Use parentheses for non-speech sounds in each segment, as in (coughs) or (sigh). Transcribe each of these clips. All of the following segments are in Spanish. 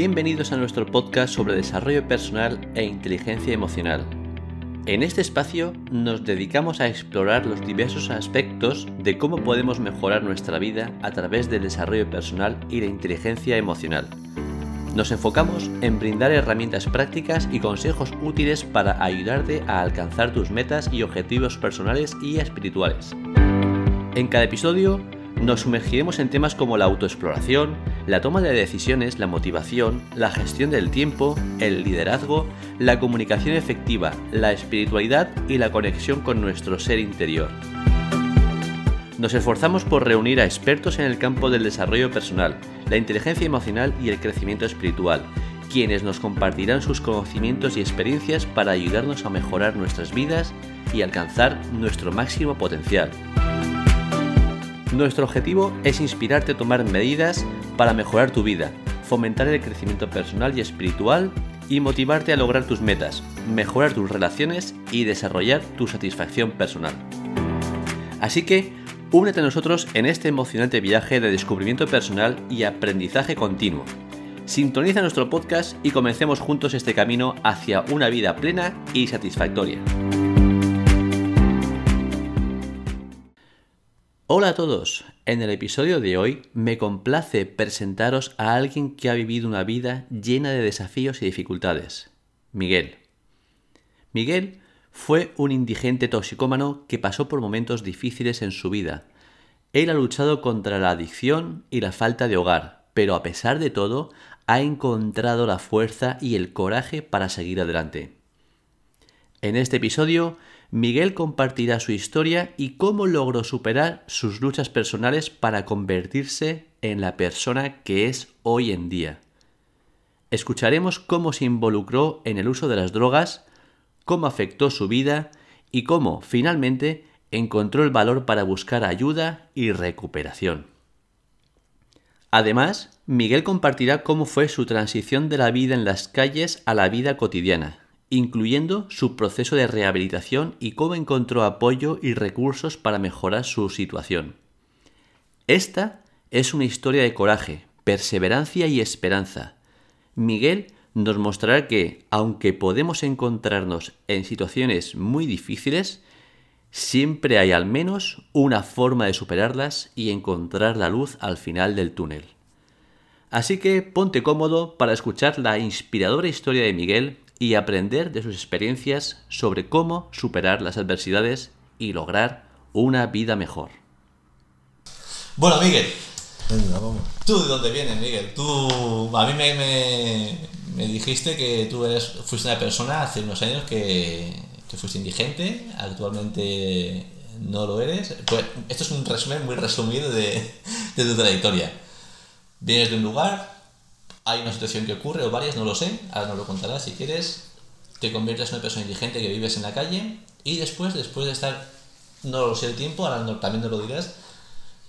Bienvenidos a nuestro podcast sobre desarrollo personal e inteligencia emocional. En este espacio nos dedicamos a explorar los diversos aspectos de cómo podemos mejorar nuestra vida a través del desarrollo personal y la inteligencia emocional. Nos enfocamos en brindar herramientas prácticas y consejos útiles para ayudarte a alcanzar tus metas y objetivos personales y espirituales. En cada episodio nos sumergiremos en temas como la autoexploración, la toma de decisiones, la motivación, la gestión del tiempo, el liderazgo, la comunicación efectiva, la espiritualidad y la conexión con nuestro ser interior. Nos esforzamos por reunir a expertos en el campo del desarrollo personal, la inteligencia emocional y el crecimiento espiritual, quienes nos compartirán sus conocimientos y experiencias para ayudarnos a mejorar nuestras vidas y alcanzar nuestro máximo potencial. Nuestro objetivo es inspirarte a tomar medidas para mejorar tu vida, fomentar el crecimiento personal y espiritual y motivarte a lograr tus metas, mejorar tus relaciones y desarrollar tu satisfacción personal. Así que, únete a nosotros en este emocionante viaje de descubrimiento personal y aprendizaje continuo. Sintoniza nuestro podcast y comencemos juntos este camino hacia una vida plena y satisfactoria. Hola a todos, en el episodio de hoy me complace presentaros a alguien que ha vivido una vida llena de desafíos y dificultades, Miguel. Miguel fue un indigente toxicómano que pasó por momentos difíciles en su vida. Él ha luchado contra la adicción y la falta de hogar, pero a pesar de todo ha encontrado la fuerza y el coraje para seguir adelante. En este episodio Miguel compartirá su historia y cómo logró superar sus luchas personales para convertirse en la persona que es hoy en día. Escucharemos cómo se involucró en el uso de las drogas, cómo afectó su vida y cómo, finalmente, encontró el valor para buscar ayuda y recuperación. Además, Miguel compartirá cómo fue su transición de la vida en las calles a la vida cotidiana, incluyendo su proceso de rehabilitación y cómo encontró apoyo y recursos para mejorar su situación. Esta es una historia de coraje, perseverancia y esperanza. Miguel nos mostrará que, aunque podemos encontrarnos en situaciones muy difíciles, siempre hay al menos una forma de superarlas y encontrar la luz al final del túnel. Así que ponte cómodo para escuchar la inspiradora historia de Miguel y aprender de sus experiencias sobre cómo superar las adversidades y lograr una vida mejor. Bueno, Miguel. ¿Tú de dónde vienes, Miguel? Tú, a mí me, me, dijiste que tú eres, fuiste una persona hace unos años que, que fuiste indigente, actualmente no lo eres. Pues esto es un resumen muy resumido de, de tu trayectoria. Vienes de un lugar, hay una situación que ocurre, o varias, no lo sé, ahora nos lo contarás si quieres, te conviertes en una persona indigente que vives en la calle y después, después de estar, no lo sé el tiempo, ahora también te lo dirás,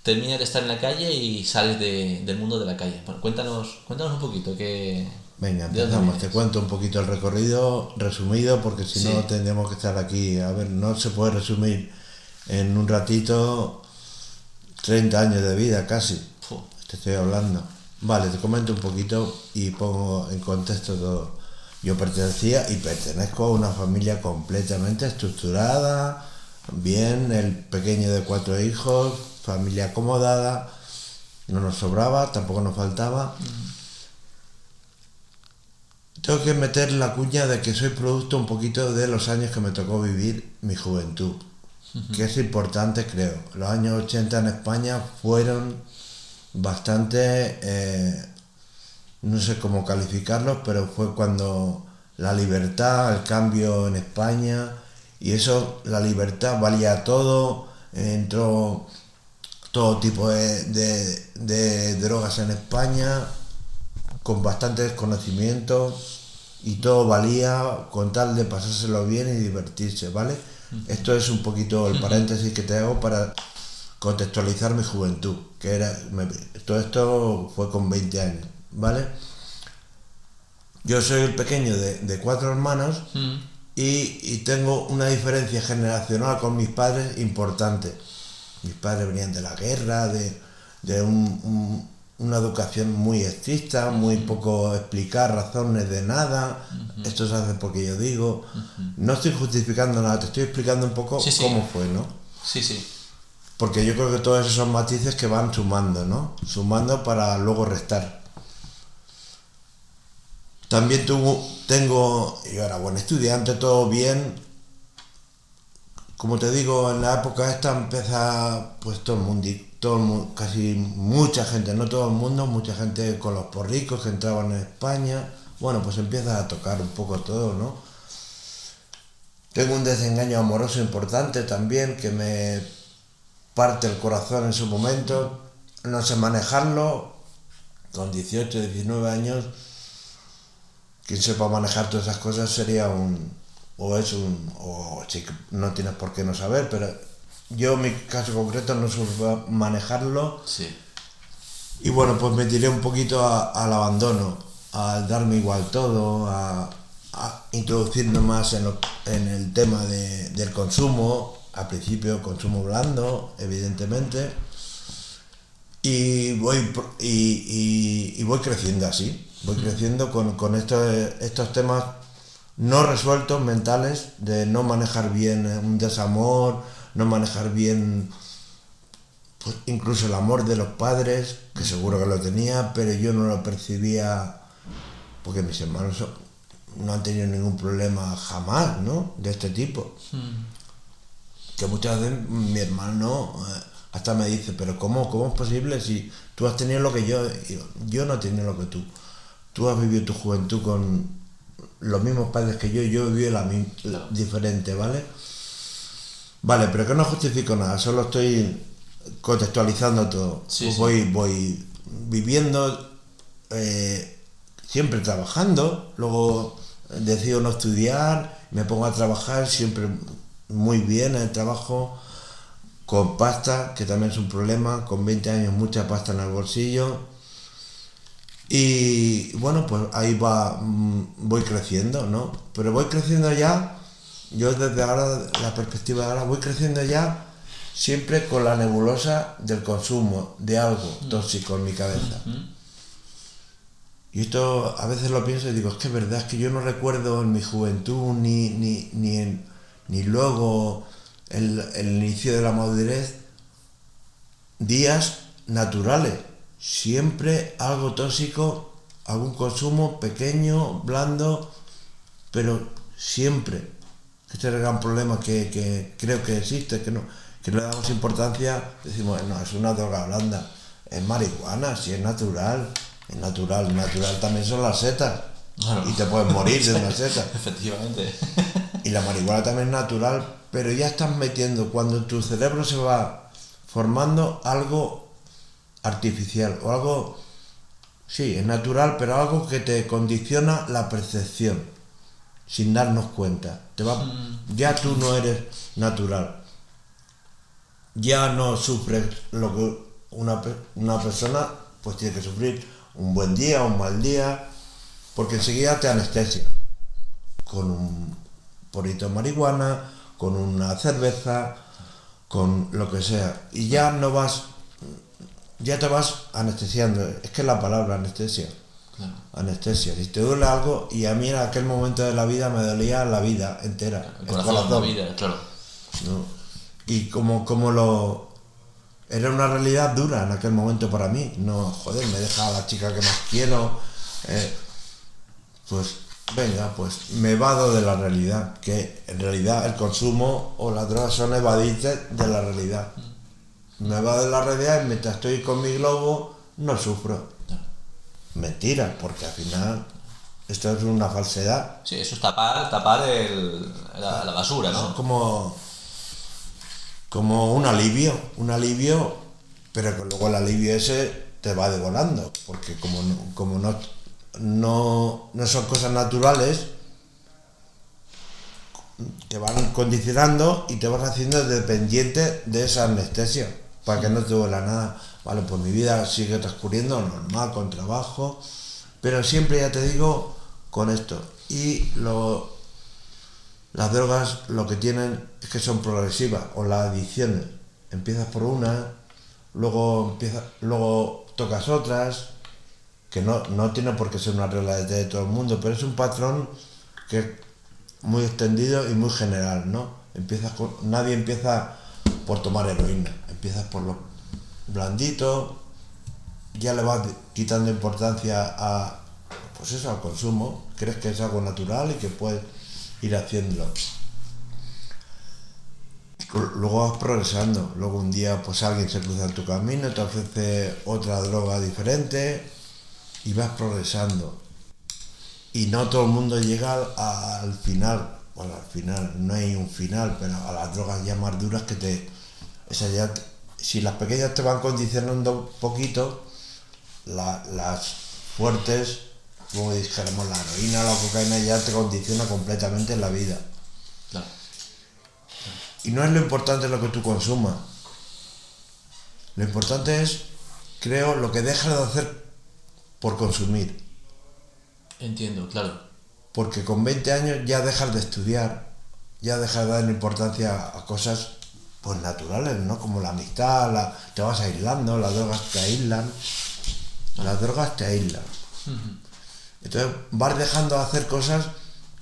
terminas de estar en la calle y sales del mundo de la calle. Bueno, cuéntanos, cuéntanos un poquito que... Venga, empezamos. Te cuento un poquito el recorrido resumido porque si no tendríamos que estar aquí. A ver, no se puede resumir en un ratito 30 años de vida casi. Te estoy hablando. Vale, te comento un poquito y pongo en contexto todo. Yo pertenecía y pertenezco a una familia completamente estructurada, bien, el pequeño de cuatro hijos, familia acomodada, no nos sobraba, tampoco nos faltaba. Tengo que meter la cuña de que soy producto un poquito de los años que me tocó vivir mi juventud, que es importante creo. Los años 80 en España fueron bastante, eh, no sé cómo calificarlos, pero fue cuando la libertad, el cambio en España, y eso, la libertad valía todo, entró todo tipo de, drogas en España, con bastantes conocimientos, y todo valía con tal de pasárselo bien y divertirse, ¿vale? Esto es un poquito el paréntesis que te hago para contextualizar mi juventud, que era, todo esto fue con 20 años, ¿vale? Yo soy el pequeño de, cuatro hermanos mm. y, tengo una diferencia generacional con mis padres importante. Mis padres venían de la guerra, de, un, una educación muy estricta, muy poco explicar razones de nada, esto se hace porque yo digo, no estoy justificando nada, te estoy explicando un poco Sí, sí. cómo fue, ¿no? Sí, sí. Porque yo creo que todos esos matices que van sumando, ¿no? Sumando para luego restar. También tuvo, tengo, y ahora buen estudiante, todo bien. Como te digo, en la época esta empieza pues todo el mundo, casi mucha gente, no todo el mundo, mucha gente con los porricos que entraban en España. Bueno, pues empieza a tocar un poco todo, ¿no? Tengo un desengaño amoroso importante también que me parte el corazón en su momento. No sé manejarlo. Con 18, 19 años, quien sepa manejar todas esas cosas sería un. O es un. O sí que no tienes por qué no saber, pero yo en mi caso concreto no supe manejarlo. Sí. Y bueno, pues me tiré un poquito a- al abandono, al darme igual todo, a, a introducirme más en, lo- en el tema de- del consumo, al principio consumo blando, evidentemente, y voy, y, y- y voy creciendo así, voy creciendo con, con estos, estos temas no resueltos mentales de no manejar bien un desamor, no manejar bien pues, incluso el amor de los padres, que seguro que lo tenía, pero yo no lo percibía porque mis hermanos no han tenido ningún problema jamás, ¿no? De este tipo. Que muchas veces mi hermano eh, hasta me dice, pero ¿cómo, ¿cómo es posible si tú has tenido lo que yo? Yo no he tenido lo que tú. Tú has vivido tu juventud con los mismos padres que yo, yo he vivido la, la- diferente, ¿vale? Vale, pero que no justifico nada, solo estoy contextualizando todo. Sí, Pues sí. Voy, voy viviendo, eh, siempre trabajando, luego decido no estudiar, me pongo a trabajar siempre muy bien en el trabajo, con pasta, que también es un problema, con 20 años mucha pasta en el bolsillo. Y bueno, pues ahí va, mm, voy creciendo, ¿no? Pero voy creciendo ya, yo desde ahora, la perspectiva de ahora, voy creciendo ya siempre con la nebulosa del consumo de algo tóxico en mi cabeza. Y esto a veces lo pienso y digo, es que es verdad, es que yo no recuerdo en mi juventud ni, ni, ni, en- ni luego el, el inicio de la madurez días naturales. Siempre algo tóxico, algún consumo pequeño, blando, pero siempre. Este es el gran problema que, que creo que existe, que no, que no le damos importancia. Decimos, no, es una droga blanda, es marihuana, si es natural, es natural. Natural también son las setas. Y te puedes morir de una seta. (laughs) Efectivamente. Y la marihuana también es natural, pero ya estás metiendo, cuando tu cerebro se va formando algo artificial o algo, sí, es natural, pero algo que te condiciona la percepción sin darnos cuenta. Te va, ya tú no eres natural. Ya no sufres lo que una, una persona pues tiene que sufrir un buen día, un mal día, porque enseguida te anestesia con un porrito de marihuana, con una cerveza, con lo que sea. Y ya no vas, ya te vas anestesiando. Es que es la palabra anestesia. Claro. Anestesia. Si te duele algo, y a mí en aquel momento de la vida me dolía la vida entera. El corazón, la vida, claro. ¿no? Y como, como lo... Era una realidad dura en aquel momento para mí. No, joder, me deja a la chica que más quiero. eh, pues venga, pues me vado de la realidad. Que en realidad el consumo o las drogas son evadirte de la realidad. Me vado de la realidad y mientras estoy con mi globo no sufro. Mentira, porque al final esto es una falsedad. Sí, eso es tapar, tapar el, la, la basura, Es ¿no? como, como un alivio, un alivio, pero que luego el alivio ese te va devorando, porque como no, como no, no, no son cosas naturales, te van condicionando y te vas haciendo dependiente de esa anestesia, para que no te duela nada. Vale, pues mi vida sigue transcurriendo normal, con trabajo, pero siempre, ya te digo, con esto. Y lo, las drogas lo que tienen es que son progresivas, o las adicciones. Empiezas por una, luego empieza, luego tocas otras, que no, no tiene por qué ser una regla de, todo el mundo, pero es un patrón que es muy extendido y muy general, ¿no? Empiezas con, nadie empieza por tomar heroína, empiezas por lo blandito, ya le vas quitando importancia a, pues eso, al consumo, crees que es algo natural y que puedes ir haciéndolo. Luego vas progresando, luego un día pues alguien se cruza en tu camino, te ofrece otra droga diferente y vas progresando. Y no todo el mundo llega al, al final, bueno, al final, no hay un final, pero a las drogas ya más duras que te... Esa ya, si las pequeñas te van condicionando un poquito, la- las fuertes, como dijéramos, la heroína, la cocaína ya te condiciona completamente la vida. Y no es lo importante lo que tú consumas. Lo importante es, creo, lo que dejas de hacer por consumir. Entiendo, claro. Porque con 20 años ya dejas de estudiar, ya dejas de dar importancia a cosas pues naturales, ¿no? Como la amistad, la- te vas aislando, las drogas te aíslan. Las drogas te aíslan. Entonces vas dejando de hacer cosas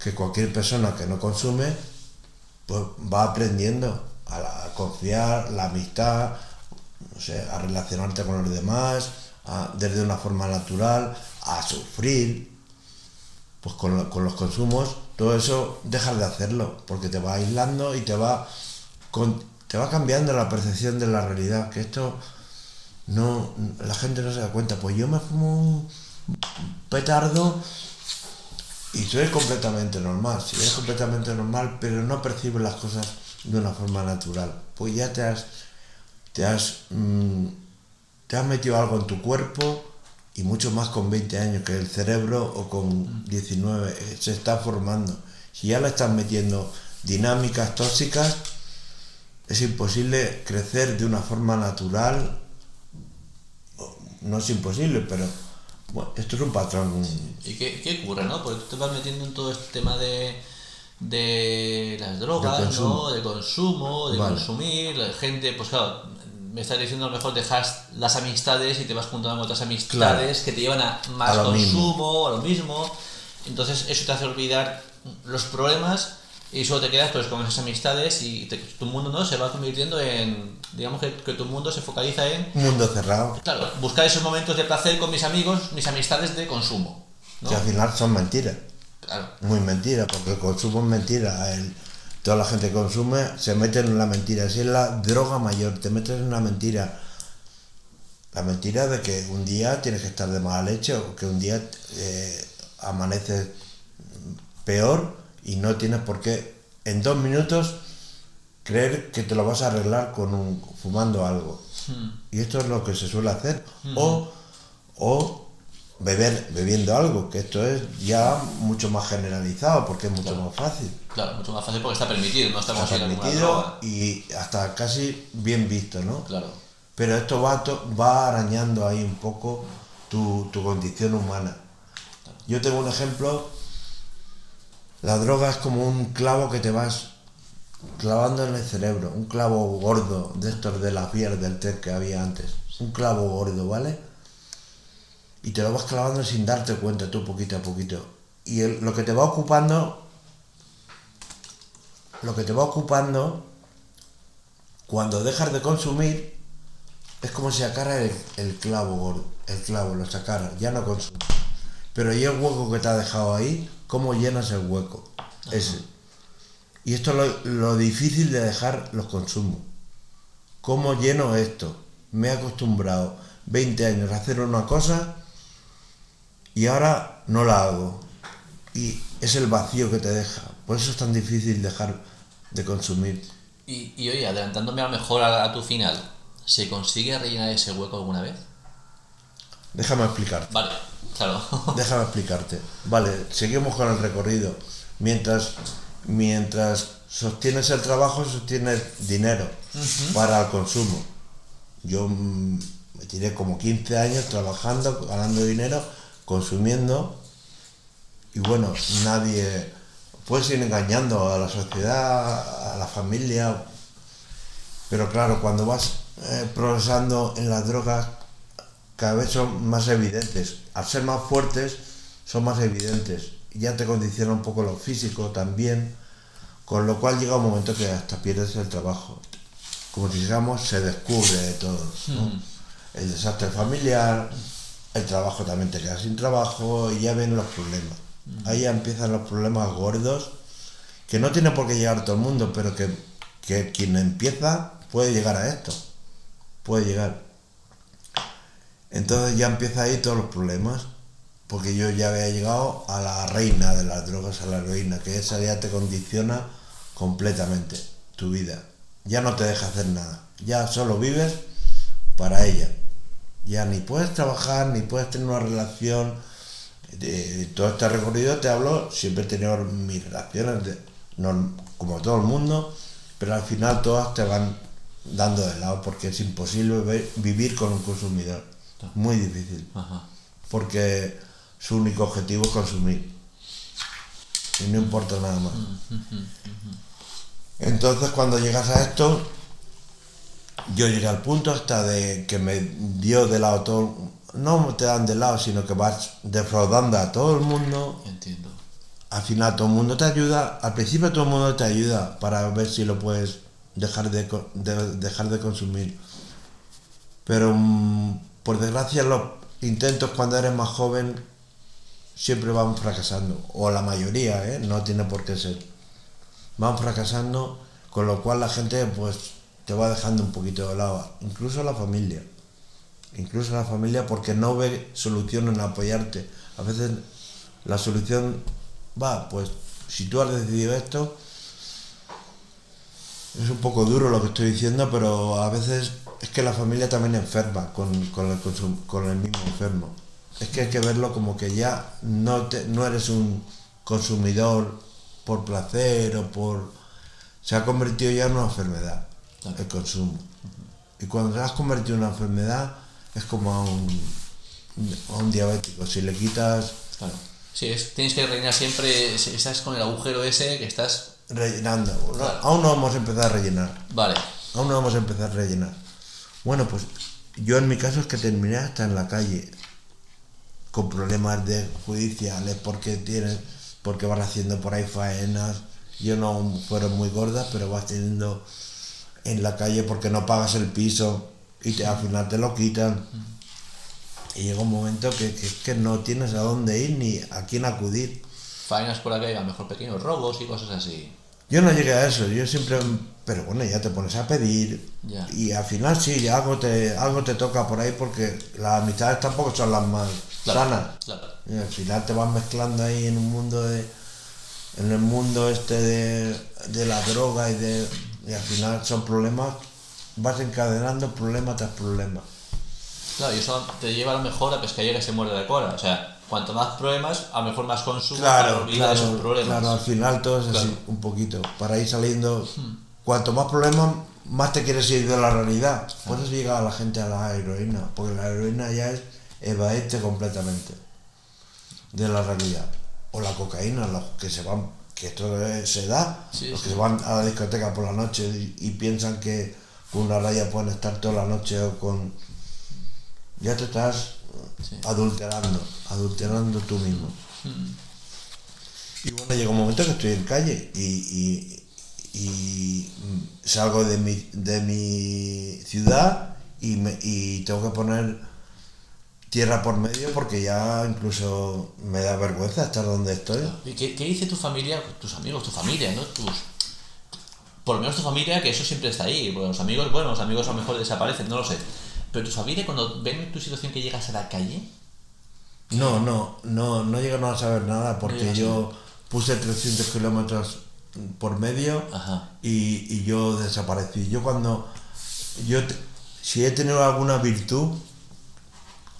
que cualquier persona que no consume pues va aprendiendo a, la- a confiar, la amistad, no sé, a relacionarte con los demás, desde una forma natural, a sufrir, pues con, con los consumos, todo eso dejas de hacerlo, porque te va aislando y te va, con- te va cambiando la percepción de la realidad, que esto no, la gente no se da cuenta, pues yo me fumo un petardo y soy completamente normal, si eres completamente normal, pero no percibes las cosas de una forma natural, pues ya te has, te has, mm, te has metido algo en tu cuerpo y mucho más con 20 años que el cerebro o con 19 eh, se está formando. Si ya le estás metiendo dinámicas tóxicas, es imposible crecer de una forma natural. No es imposible, pero bueno, esto es un patrón. ¿Y qué, qué ocurre, no? Porque tú te vas metiendo en todo este tema de, de las drogas, De. ¿no? De consumo, de Vale. consumir, la gente, pues claro, me estás diciendo a lo mejor dejas las amistades y te vas juntando con otras amistades que te llevan a más A consumo, a lo mismo. Entonces eso te hace olvidar los problemas y solo te quedas pues con esas amistades y te- tu mundo no se va convirtiendo en, digamos que, que tu mundo se focaliza en Un mundo cerrado, Claro, buscar esos momentos de placer con mis amigos, mis amistades de consumo. ¿no? que al final son mentiras. Claro, Muy mentira, porque el consumo es mentira. El- toda la gente que consume se mete en la mentira. Si es la droga mayor, te metes en una mentira. La mentira de que un día tienes que estar de mala leche o que un día eh, amaneces peor y no tienes por qué en dos minutos creer que te lo vas a arreglar con un, fumando algo. Y esto es lo que se suele hacer. O, o beber bebiendo algo, que esto es ya mucho más generalizado porque es mucho más fácil. claro, mucho más fácil porque está permitido, no estamos Está permitido y hasta casi bien visto, ¿no? Claro, Pero esto va, to- va arañando ahí un poco tu, tu condición humana. Yo tengo un ejemplo, la droga es como un clavo que te vas clavando en el cerebro, un clavo gordo de estos de la piel del té que había antes, un clavo gordo, ¿vale? Y te lo vas clavando sin darte cuenta tú poquito a poquito. Y el- lo que te va ocupando, lo que te va ocupando, cuando dejas de consumir, es como si sacara el, el clavo gordo, el clavo, lo sacara, ya no consume. Pero y el hueco que te ha dejado ahí, ¿cómo llenas el hueco? Ese. Y esto es lo, lo difícil de dejar los consumos. ¿Cómo lleno esto? Me he acostumbrado 20 años a hacer una cosa y ahora no la hago. Y es el vacío que te deja. Por eso es tan difícil dejar de consumir. y, y oye, adelantándome a lo mejor a, a tu final, ¿se consigue rellenar ese hueco alguna vez? Déjame explicarte. Vale, claro. (laughs) Déjame explicarte. Vale, seguimos con el recorrido. Mientras, mientras sostienes el trabajo, sostienes dinero para el consumo. Yo mm, me tiré como 15 años trabajando, ganando dinero, consumiendo. Y bueno, nadie. Puedes ir engañando a la sociedad, a la familia. Pero claro, cuando vas eh, progresando en las drogas, cada vez son más evidentes. Al ser más fuertes, son más evidentes. Ya te condiciona un poco lo físico también, con lo cual llega un momento que hasta pierdes el trabajo. Como si digamos, se descubre de todo. ¿no? Mm. El desastre familiar, el trabajo también te queda sin trabajo y ya vienen los problemas. Ahí ya empiezan los problemas gordos, que no tiene por qué llegar todo el mundo, pero que, que quien empieza puede llegar a esto. Puede llegar. Entonces ya empieza ahí todos los problemas, porque yo ya había llegado a la reina de las drogas, a la heroína, que esa ya te condiciona completamente tu vida. Ya no te deja hacer nada, ya solo vives para ella. Ya ni puedes trabajar, ni puedes tener una relación. De todo este recorrido te hablo, siempre he tenido mis relaciones, de- norm- como todo el mundo, pero al final todas te van dando de lado porque es imposible vivir con un consumidor. Muy difícil Ajá. porque su único objetivo es consumir y no importa nada más. Entonces cuando llegas a esto, yo llegué al punto hasta de que me dio de lado todo, no te dan de lado, sino que vas defraudando a todo el mundo, Entiendo. al final todo el mundo te ayuda, al principio todo el mundo te ayuda para ver si lo puedes dejar de, dejar de consumir. Pero mm, por desgracia los intentos cuando eres más joven siempre van fracasando, o la mayoría, ¿eh? no tiene por qué ser. Van fracasando, con lo cual la gente pues te va dejando un poquito de lado, incluso la familia. Incluso la familia porque no ve solución en apoyarte. A veces la solución va, pues si tú has decidido esto, es un poco duro lo que estoy diciendo, pero a veces es que la familia también enferma con, con el, consum- con el mismo enfermo. Es que hay que verlo como que ya no, te, no eres un consumidor por placer o por... Se ha convertido ya en una enfermedad. El consumo. Y cuando te has convertido en una enfermedad es como a un, a un diabético. Si le quitas Claro. Sí, es- tienes que rellenar siempre, si estás con el agujero ese que estás... rellenando, Claro. aún no vamos a empezar a rellenar. Vale. Aún no vamos a empezar a rellenar. Bueno, pues yo en mi caso es que terminé hasta en la calle con problemas de judiciales porque tienes, porque vas haciendo por ahí faenas. Yo no fueron muy gordas, pero vas teniendo en la calle porque no pagas el piso y te, al final te lo quitan. Y llega un momento que, que, que no tienes a dónde ir ni a quién acudir. Faenas por acá, a lo mejor pequeños robos y cosas así. Yo no llegué a eso, yo siempre, pero bueno, ya te pones a pedir Ya. y al final sí, algo te, algo te toca por ahí porque las amistades tampoco son las más Claro, sanas. Claro. Y al final te vas mezclando ahí en un mundo de, en el mundo este de, de la droga y de, y al final son problemas, vas encadenando problema tras problema. Claro, y eso te lleva a lo mejor a pescadilla que se muerde la cola. O sea, cuanto más problemas, a lo mejor más consumo para Claro, olvidar esos claro, problemas. claro, al final todo es así, Claro. un poquito, para ir saliendo. Cuanto más problemas, más te quieres ir de la realidad. Por eso llega a la gente a la heroína, porque la heroína ya es evadirte completamente de la realidad. O la cocaína, los que se van, que esto es- se da, Sí, los sí. que se van a la discoteca por la noche y, y piensan que con una raya pueden estar toda la noche o con... Ya te estás Sí. adulterando, adulterando tú mismo. Y bueno, llega un momento que estoy en calle y, y- y, salgo de mi, de mi ciudad y, me, y tengo que poner tierra por medio porque ya incluso me da vergüenza estar donde estoy. ¿Y qué, qué dice tu familia, tus amigos, tu familia, ¿no? Tus, por lo menos tu familia, que eso siempre está ahí. Porque los amigos, bueno, los amigos a lo mejor desaparecen, no lo sé. Pero tu familia, cuando ven tu situación que llegas a la calle, No, no, no, no llegaron a saber nada porque yo puse 300 kilómetros por medio y, y yo desaparecí. Yo cuando, yo si he tenido alguna virtud,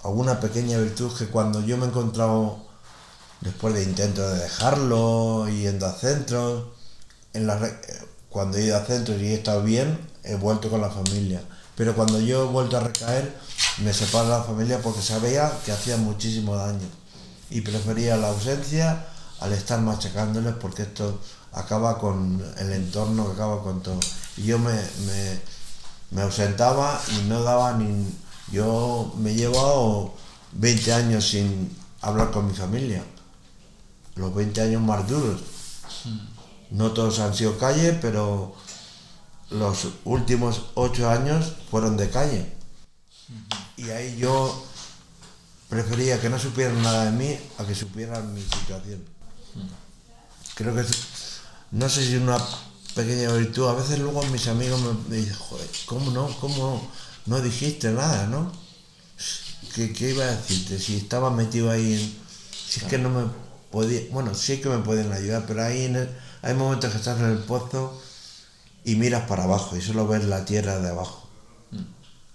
alguna pequeña virtud que cuando yo me he encontrado después de intentos de dejarlo, yendo a centros, cuando he ido a centros y he estado bien, he vuelto con la familia. Pero cuando yo he vuelto a recaer, me separo de la familia porque sabía que hacía muchísimo daño. Y prefería la ausencia al estar machacándoles porque esto acaba con el entorno, acaba con todo. Y yo me, me, me ausentaba y no daba ni, Yo me he llevado 20 años sin hablar con mi familia. Los 20 años más duros. No todos han sido calle, pero los últimos 8 años fueron de calle. Y ahí yo prefería que no supieran nada de mí a que supieran mi situación. Creo que no sé si es una pequeña virtud. A veces luego mis amigos me, dicen, joder, ¿cómo no? ¿Cómo no dijiste nada, no? ¿Qué, qué iba a decirte? Si estaba metido ahí en... Si es que no me podía... Bueno, sí que me pueden ayudar, pero ahí en el- hay momentos que estás en el pozo y miras para abajo y solo ves la tierra de abajo.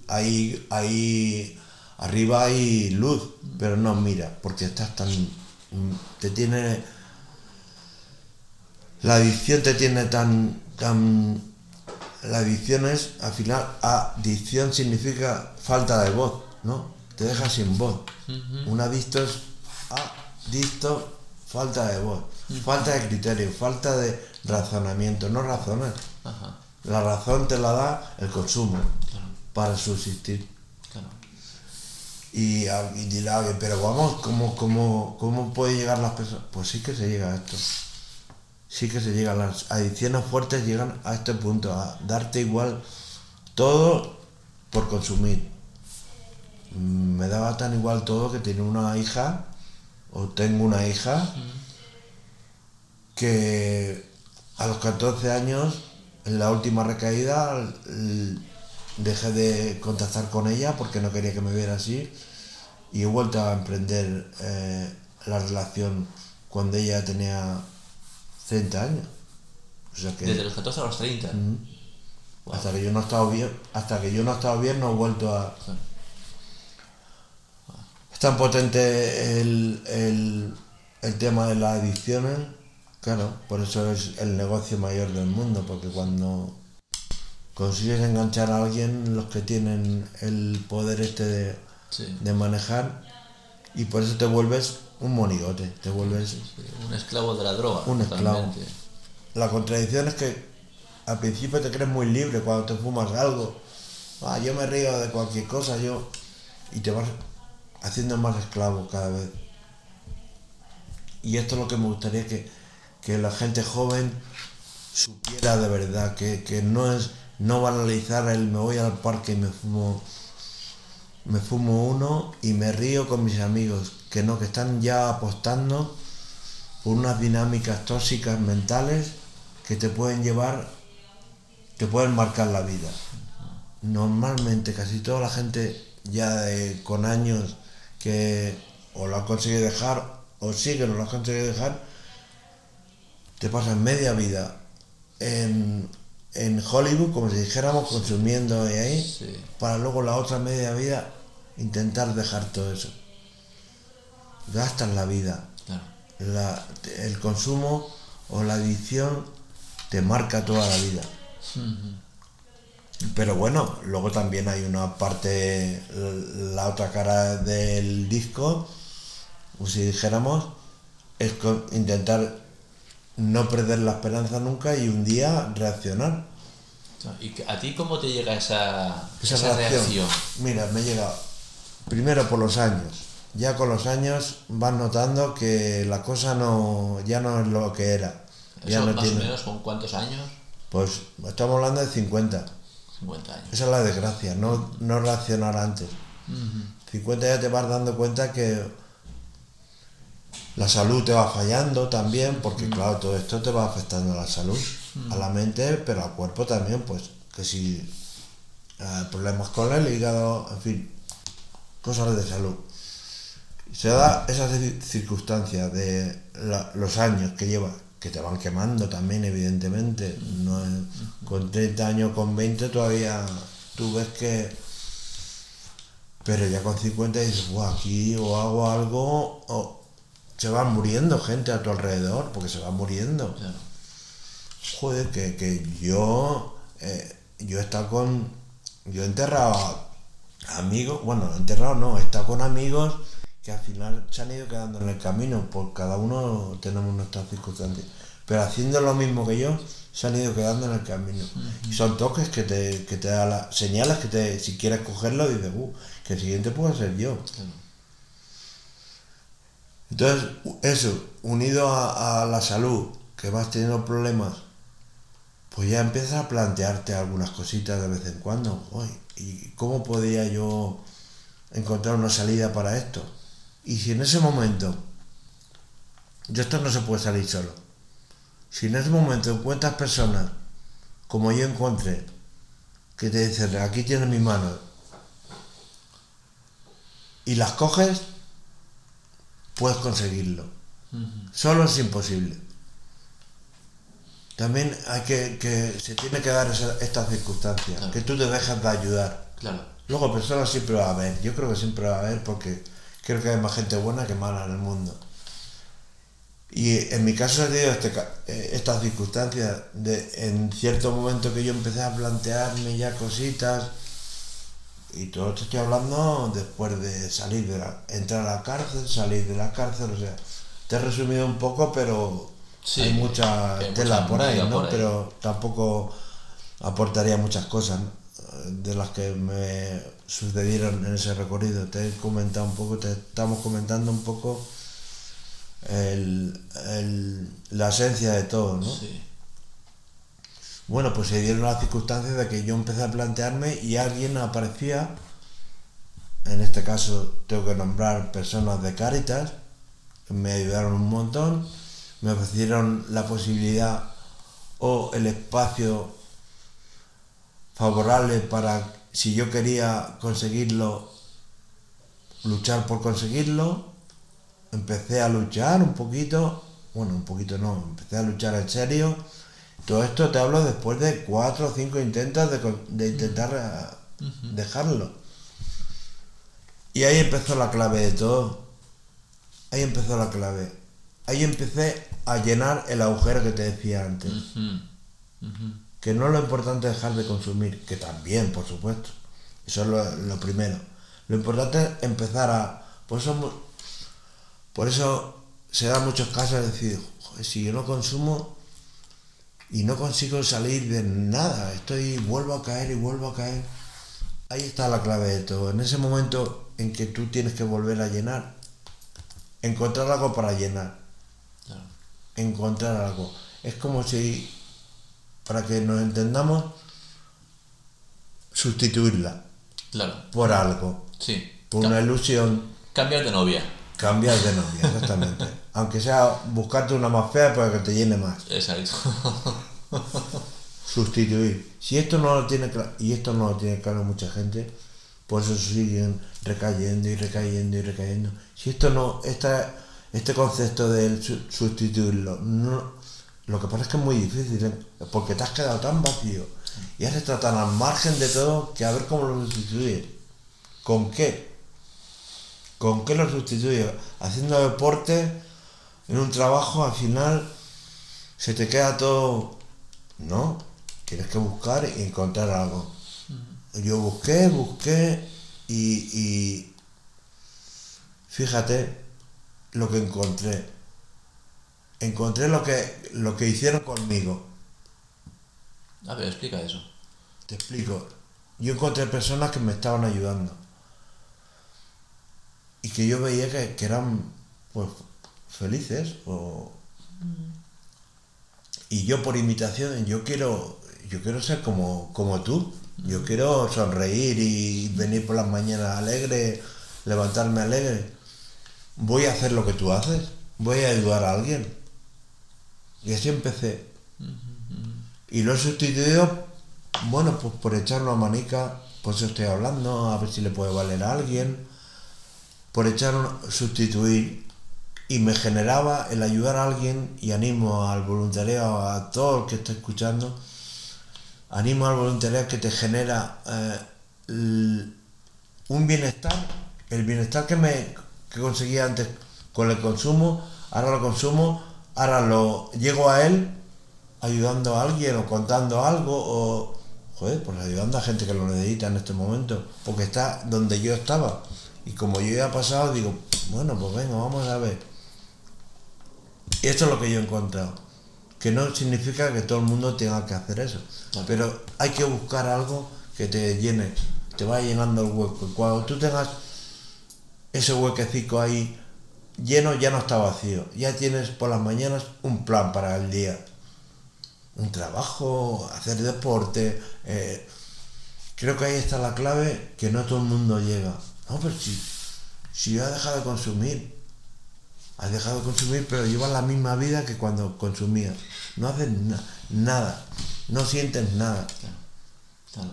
Ahí, ahí arriba hay luz, pero no mira, porque estás tan... te tiene... La adicción te tiene tan... tan la adicción es, al final, adicción significa falta de voz, ¿no? Te deja sin voz. Un adicto es adicto, falta de voz, falta de criterio, falta de razonamiento, no razonas. Ajá, La razón te la da el consumo para subsistir. claro. Y, y dirá, "Oye, pero vamos, ¿cómo, cómo, ¿cómo puede llegar las personas? Pues sí que se llega a esto. Sí que se llega. Las adicciones fuertes llegan a este punto, a darte igual todo por consumir. Mm, Me daba tan igual todo que tenía una hija, o tengo una hija, que a los 14 años, en la última recaída, dejé de contactar con ella porque no quería que me viera así y he vuelto a emprender eh, la relación cuando ella tenía 30 años. O sea que Desde los 14 a los 30. Wow. hasta que yo no he estado bien, hasta que yo no he estado bien no he vuelto a. Es tan potente el, el, el tema de las adicciones, claro, por eso es el negocio mayor del mundo, porque cuando consigues enganchar a alguien, los que tienen el poder este de, Sí. de manejar, y por eso te vuelves un monigote, te vuelves... Sí, Un esclavo de la droga. Un esclavo. La contradicción es que al principio te crees muy libre cuando te fumas algo. Ah, yo me río de cualquier cosa, yo... Y te vas haciendo más esclavo cada vez. Y esto es lo que me gustaría que, que la gente joven supiera de verdad, que, que no es no banalizar el me voy al parque y me fumo me fumo uno y me río con mis amigos, que no, que están ya apostando por unas dinámicas tóxicas mentales que te pueden llevar, te pueden marcar la vida. Normalmente casi toda la gente ya de- con años que o lo ha conseguido dejar o sí que no lo ha conseguido dejar, te pasan media vida en, en Hollywood, como si dijéramos, consumiendo y ahí, Sí. para luego la otra media vida intentar dejar todo eso. Gastas la vida. Claro. La- el consumo o la adicción te marca toda la vida. Pero bueno, luego también hay una parte, la otra cara del disco, o si dijéramos, es intentar no perder la esperanza nunca y un día reaccionar. ¿Y a ti cómo te llega esa, Esa, esa reacción. reacción? Mira, me llega primero por los años. Ya con los años vas notando que la cosa no ya no es lo que era. Ya ¿Eso no más tiene. o menos con cuántos años? Pues estamos hablando de 50. 50 años. Esa es la desgracia, no, no reaccionar antes. 50 ya te vas dando cuenta que la salud te va fallando también, porque claro, todo esto te va afectando a la salud, a la mente, pero al cuerpo también, pues que si eh, problemas con el hígado, en fin, cosas de salud. Se da esa ci- circunstancia de la- los años que llevas, que te van quemando también, evidentemente. No es- con 30 años, con 20 todavía tú ves que... Pero ya con 50 dices, "Buah, aquí o hago algo, o se van muriendo gente a tu alrededor, porque se van muriendo. Claro. Joder, que, que yo, eh, yo he estado con, yo he enterrado a amigos, bueno, enterrado no, he estado con amigos que al final se han ido quedando en el camino, por cada uno tenemos nuestras circunstancias. pero haciendo lo mismo que yo, se han ido quedando en el camino. Y son toques que te, que te da la, señalas que te, si quieres cogerlo, dices, uh, que el siguiente puede ser yo. Entonces, eso, unido a, a la salud, que vas teniendo problemas, pues ya empiezas a plantearte algunas cositas de vez en cuando. Uy, ¿Y cómo podría yo encontrar una salida para esto? Y si en ese momento, yo esto no se puede salir solo, si en ese momento encuentras personas como yo encontré, que te dicen, aquí tienes mi mano, y las coges, puedes conseguirlo. Solo es imposible. También hay que, que se tiene que dar esa- estas circunstancias, Claro. que tú te dejas de ayudar. Claro. Luego personas siempre va a haber, yo creo que siempre va a haber porque creo que hay más gente buena que mala en el mundo. Y en mi caso he tenido este, eh, estas circunstancias de en cierto momento que yo empecé a plantearme ya cositas y todo esto estoy hablando después de salir de la, entrar a la cárcel, salir de la cárcel, o sea, te he resumido un poco, pero Sí, hay mucha hay tela mucha por ahí, ¿no? por ahí. Pero tampoco aportaría muchas cosas ¿no? de las que me sucedieron en ese recorrido. Te he comentado un poco, te estamos comentando un poco el- el- la esencia de todo, ¿no? Sí. Bueno, pues se dieron las circunstancias de que yo empecé a plantearme y alguien aparecía, en este caso tengo que nombrar personas de Cáritas, que me ayudaron un montón, me ofrecieron la posibilidad o el espacio favorable para, si yo quería conseguirlo, luchar por conseguirlo. Empecé a luchar un poquito, bueno, un poquito no, empecé a luchar en serio. Todo esto te hablo después de cuatro o cinco intentos de, de intentar eh, dejarlo. Y ahí empezó la clave de todo. Ahí empezó la clave. Ahí empecé a llenar el agujero que te decía antes. Que no es lo importante dejar de consumir, que también, por supuesto. Eso es lo, lo primero. Lo importante es empezar a... Por eso, por eso se dan muchos casos de decir, "Joder, si yo no consumo y no consigo salir de nada, estoy, vuelvo a caer y vuelvo a caer. Ahí está la clave de todo. En ese momento en que tú tienes que volver a llenar, encontrar algo para llenar encontrar algo. Es como si, para que nos entendamos, sustituirla Claro. por algo, Sí. por una ilusión, Cambiar de novia. cambiar de novia, exactamente. (laughs) Aunque sea buscarte una más fea para que te llene más. Exacto. (laughs) Sustituir. Si esto no lo tiene claro, y esto no lo tiene claro mucha gente, por eso siguen recayendo y recayendo y recayendo. Si esto no, esta, este concepto de su- sustituirlo, no, lo que pasa es que es muy difícil, ¿eh? porque te has quedado tan vacío y has estado tan al margen de todo que a ver cómo lo sustituyes. ¿Con qué? ¿Con qué lo sustituyes? Haciendo deporte, en un trabajo, al final se te queda todo. No, tienes que buscar y encontrar algo. Yo busqué, busqué y, y fíjate lo que encontré. Encontré lo que, lo que hicieron conmigo. A ver, explica eso. Te explico. Yo encontré personas que me estaban ayudando. Y que yo veía que, que eran pues felices. O... Y yo por imitación, yo quiero, yo quiero ser como, como tú. Yo quiero sonreír y venir por las mañanas alegre, levantarme alegre. Voy a hacer lo que tú haces. Voy a ayudar a alguien. Y así empecé. Y lo he sustituido, bueno, pues por echar una manica, por eso estoy hablando, a ver si le puede valer a alguien, por echar sustituir. Y me generaba el ayudar a alguien y animo al voluntariado, a todo el que esté escuchando, animo al voluntariado que te genera eh, un bienestar, el bienestar que me que conseguía antes con el consumo, ahora lo consumo, ahora lo llego a él ayudando a alguien o contando algo o joder, pues ayudando a gente que lo necesita en este momento, porque está donde yo estaba. Y como yo ya he pasado, digo, bueno, pues venga, vamos a ver. Y esto es lo que yo he encontrado. que no significa que todo el mundo tenga que hacer eso. Pero hay que buscar algo que te llene, te va llenando el hueco. Y Cuando tú tengas ese huequecico ahí lleno, ya no está vacío. Ya tienes por las mañanas un plan para el día. Un trabajo, hacer deporte. eh, creo que ahí está la clave que no todo el mundo llega. No, pero si, si has dejado de consumir, has dejado de consumir, pero llevas la misma vida que cuando consumías. No haces na- nada, no sientes nada. Claro.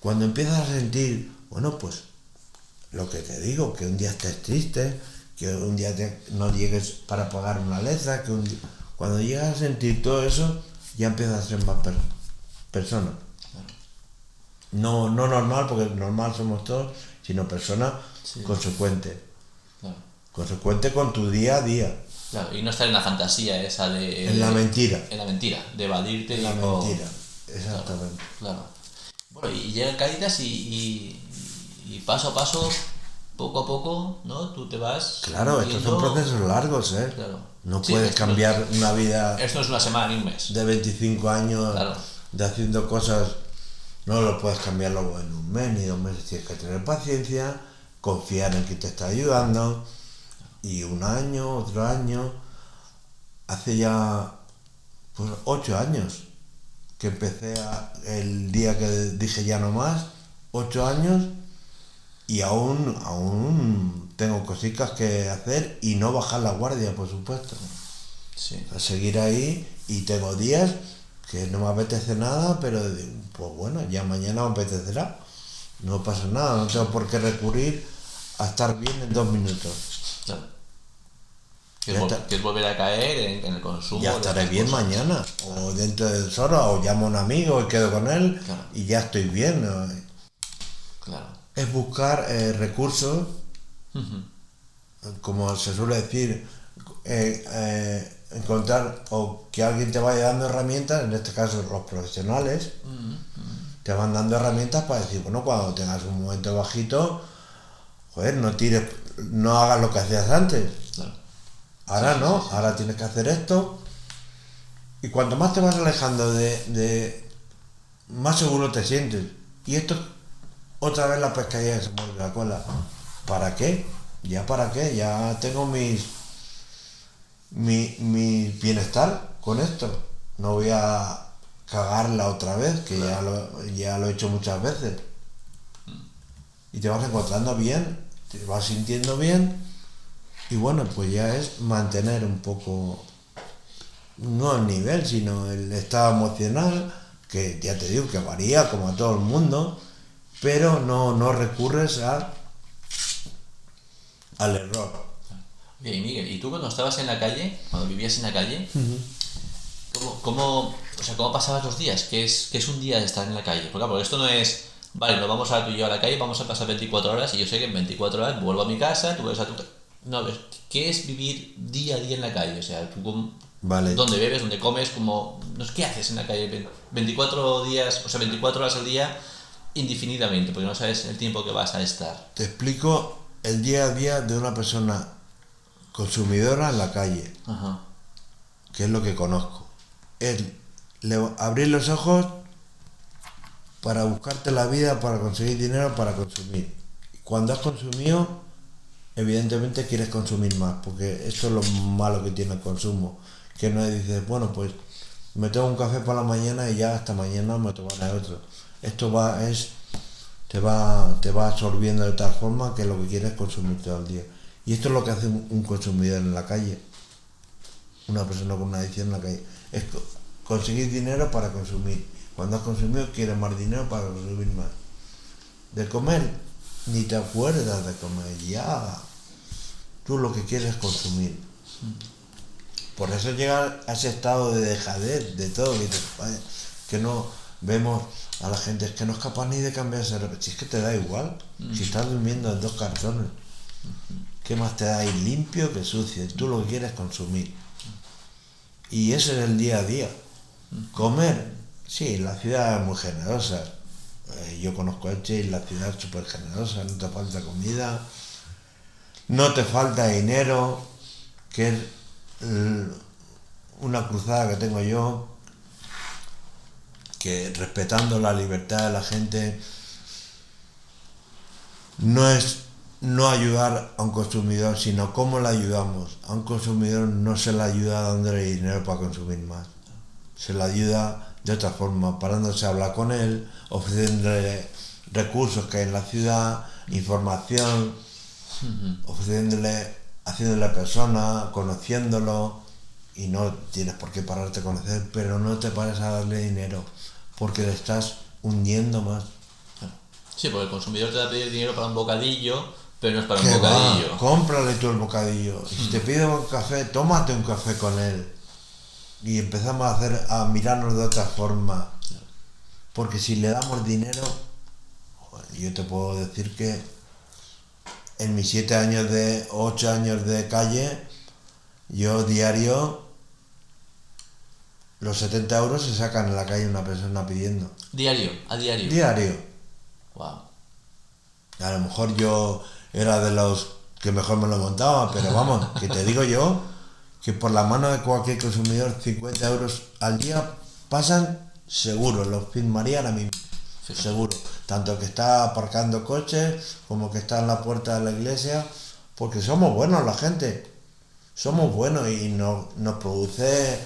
Cuando empiezas a sentir, bueno, pues lo que te digo, que un día estés triste, que un día te- no llegues para pagar una letra, que un di- cuando llegas a sentir todo eso, ya empiezas a ser más per- persona. No, no normal, porque normal somos todos, sino persona Sí. consecuente. Claro. Consecuente con tu día a día. Claro, y no estar en la fantasía esa de... En la mentira. En la mentira, de evadirte En la no- mentira. Exactamente. Claro. Bueno, y llega Cáritas y, y, y paso a paso, poco a poco, ¿no? Tú te vas... Claro, estos son procesos largos, ¿eh? Claro. No Sí, puedes no- cambiar una vida Esto es una semana ni un mes. de 25 años Claro. de haciendo cosas, no lo puedes cambiar luego en un mes ni dos meses. Tienes que tener paciencia, confiar en que te está ayudando. Y un año, otro año, hace ya pues ocho años que empecé a- el día que dije ya no más, ocho años, y aún, aún tengo cositas que hacer y no bajar la guardia, por supuesto Sí. a seguir ahí y tengo días que no me apetece nada, pero pues bueno, ya mañana me apetecerá. No pasa nada, no tengo por qué recurrir a estar bien en dos minutos. Claro. Que es, volver a caer en, en el consumo. Ya estaré bien cosas. mañana, o dentro de dos horas, o llamo a un amigo y quedo con él Claro. y ya estoy bien. ¿no? Claro. Es buscar eh, recursos, como se suele decir, eh, eh, encontrar o que alguien te vaya dando herramientas, en este caso los profesionales, te van dando herramientas para decir, bueno, cuando tengas un momento bajito, joder, no tires, no hagas lo que hacías antes. Claro. Ahora no, ahora tienes que hacer esto. Y cuanto más te vas alejando de, de- más seguro te sientes. Y esto, otra vez la pescadilla se mueve la cola. ¿Para qué? ¿Ya para qué? Ya tengo mis mi, mi bienestar con esto. No voy a cagarla otra vez, que ya, lo, ya lo he hecho muchas veces. Y te vas encontrando bien, te vas sintiendo bien. Y bueno, pues ya es mantener un poco, no el nivel, sino el estado emocional, que ya te digo que varía como a todo el mundo, pero no, no recurres a, al error. Y Miguel, ¿y tú cuando estabas en la calle, cuando vivías en la calle, ¿cómo, cómo, o sea, ¿cómo pasabas los días? ¿Qué es, qué es un día de estar en la calle? Porque, claro, esto no es, vale, nos vamos a tú y yo a la calle, vamos a pasar 24 horas y yo sé que en 24 horas vuelvo a mi casa, tú vuelves a tu. No, a ver, ¿qué es vivir día a día en la calle? O sea, tú cómo- Vale. dónde bebes, dónde comes, como, ¿qué haces en la calle? 24 días, o sea, 24 horas al día indefinidamente, porque no sabes el tiempo que vas a estar. Te explico el día a día de una persona consumidora en la calle, Ajá. que es lo que conozco. Es abrir los ojos para buscarte la vida, para conseguir dinero, para consumir. Cuando has consumido, evidentemente quieres consumir más, porque esto es lo malo que tiene el consumo, que no dices, bueno, pues me tomo un café por la mañana y ya hasta mañana me tomaré otro. Esto va, es, te va, te va absorbiendo de tal forma que lo que quieres es consumir todo el día. Y esto es lo que hace un, consumidor en la calle, una persona con una adicción en la calle, es co- conseguir dinero para consumir. Cuando has consumido quieres más dinero para consumir más. De comer, ni te acuerdas de comer, ya. Tú lo que quieres es consumir. Por eso llega a ese estado de dejadez, de todo, que, dices, "Vaya, que no vemos a la gente, es que no es capaz ni de cambiarse, de- si es que te da igual, si estás durmiendo en dos cartones, ¿qué más te da ir limpio que sucio? Tú lo que quieres es consumir. Y ese es el día a día. Comer, sí, la ciudad es muy generosa. Eh, yo conozco Elche y la ciudad es súper generosa, no te falta comida, no te falta dinero, que es una cruzada que tengo yo, que respetando la libertad de la gente, no es no ayudar a un consumidor, sino cómo le ayudamos. A un consumidor no se le ayuda dándole dinero para consumir más. Se le ayuda de otra forma, parándose a hablar con él, ofreciéndole recursos que hay en la ciudad, información, ofreciéndole, haciéndole persona, conociéndolo, y no tienes por qué pararte a conocer, pero no te pares a darle dinero, porque le estás hundiendo más. Sí, porque el consumidor te va a pedir dinero para un bocadillo, pero no es para un bocadillo. cómprale tú el bocadillo. Y si te pide un café, tómate un café con él. Y empezamos a hacer a mirarnos de otra forma. Porque si le damos dinero, yo te puedo decir que en mis siete años de, ocho años de calle, yo diario, los 70 euros se sacan en la calle una persona pidiendo. Diario, a diario. Diario. Wow. A lo mejor yo era de los que mejor me lo montaba, pero vamos, (laughs) que te digo yo que por la mano de cualquier consumidor 50 euros al día pasan seguro, los firmaría ahora mismo, seguro, tanto que está aparcando coches como que está en la puerta de la iglesia, porque somos buenos la gente, somos buenos y nos, nos produce,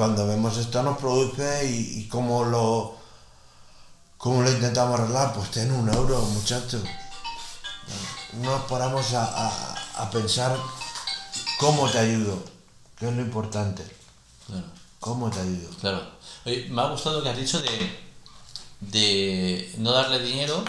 cuando vemos esto nos produce y, y como lo, como lo intentamos arreglar, pues ten un euro muchachos no paramos a, pensar cómo te ayudo, que es lo importante. Claro. ¿Cómo te ayudo? Claro. me ha gustado lo que has dicho de, de no darle dinero,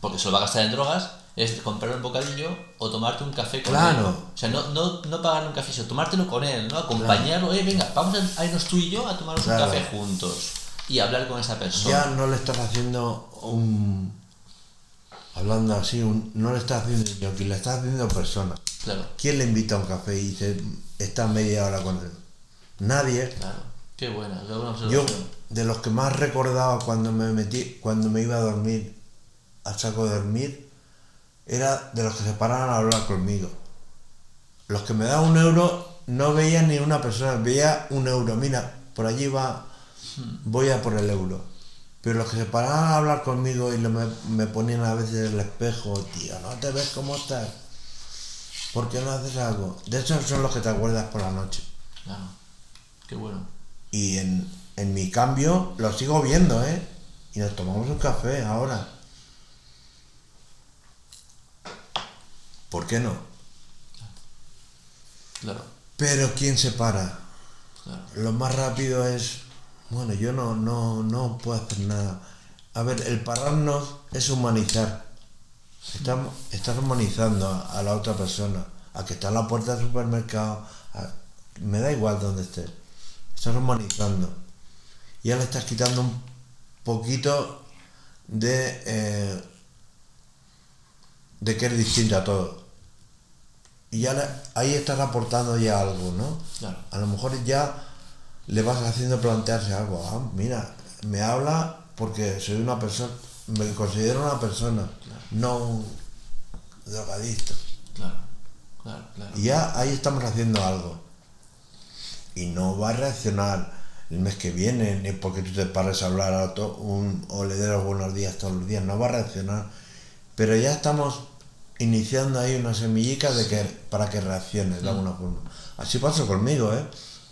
porque se lo va a gastar en drogas, es comprar un bocadillo o tomarte un café con él. O sea, no, no, no pagarle un café, sino tomártelo con él, ¿no? Acompañarlo, oye, venga, vamos a irnos tú y yo a tomarnos un café juntos y hablar con esa persona. Ya no le estás haciendo un hablando así, no le está haciendo que le está haciendo persona. Claro. ¿Quién le invita a un café y se está media hora con él? Nadie. Claro. Qué buena, Yo, de los que más recordaba cuando me metí, cuando me iba a dormir, al saco de dormir, era de los que se paraban a hablar conmigo. Los que me daban un euro no veía ni una persona, veía un euro. Mira, por allí va, hmm. voy a por el euro pero los que se paraban a hablar conmigo y me, ponían a veces el espejo, tío, no te ves cómo estás. ¿Por qué no haces algo? De hecho, son los que te acuerdas por la noche. Claro. Qué bueno. Y en, en mi cambio, lo sigo viendo, ¿eh? Y nos tomamos un café ahora. ¿Por qué no? Claro. Pero ¿quién se para? Claro. Lo más rápido es bueno, yo no, no, no puedo hacer nada. A ver, el pararnos es humanizar. Estamos, estás humanizando a, la otra persona, a que está en la puerta del supermercado. me da igual donde esté. Estás humanizando. Ya le estás quitando un poquito de, eh, de que es distinto a todo. Y ya ahí estás aportando ya algo, ¿no? A lo mejor ya le vas haciendo plantearse algo. Ah, mira, me habla porque soy una persona, me considero una persona, no un drogadicto. Claro, claro, claro. Y ya ahí estamos haciendo algo. Y no va a reaccionar el mes que viene, ni porque tú te pares a hablar a otro, un, o le des los buenos días todos los días, no va a reaccionar. Pero ya estamos iniciando ahí una semillita de que, para que reaccione de alguna forma. Así pasó conmigo, ¿eh?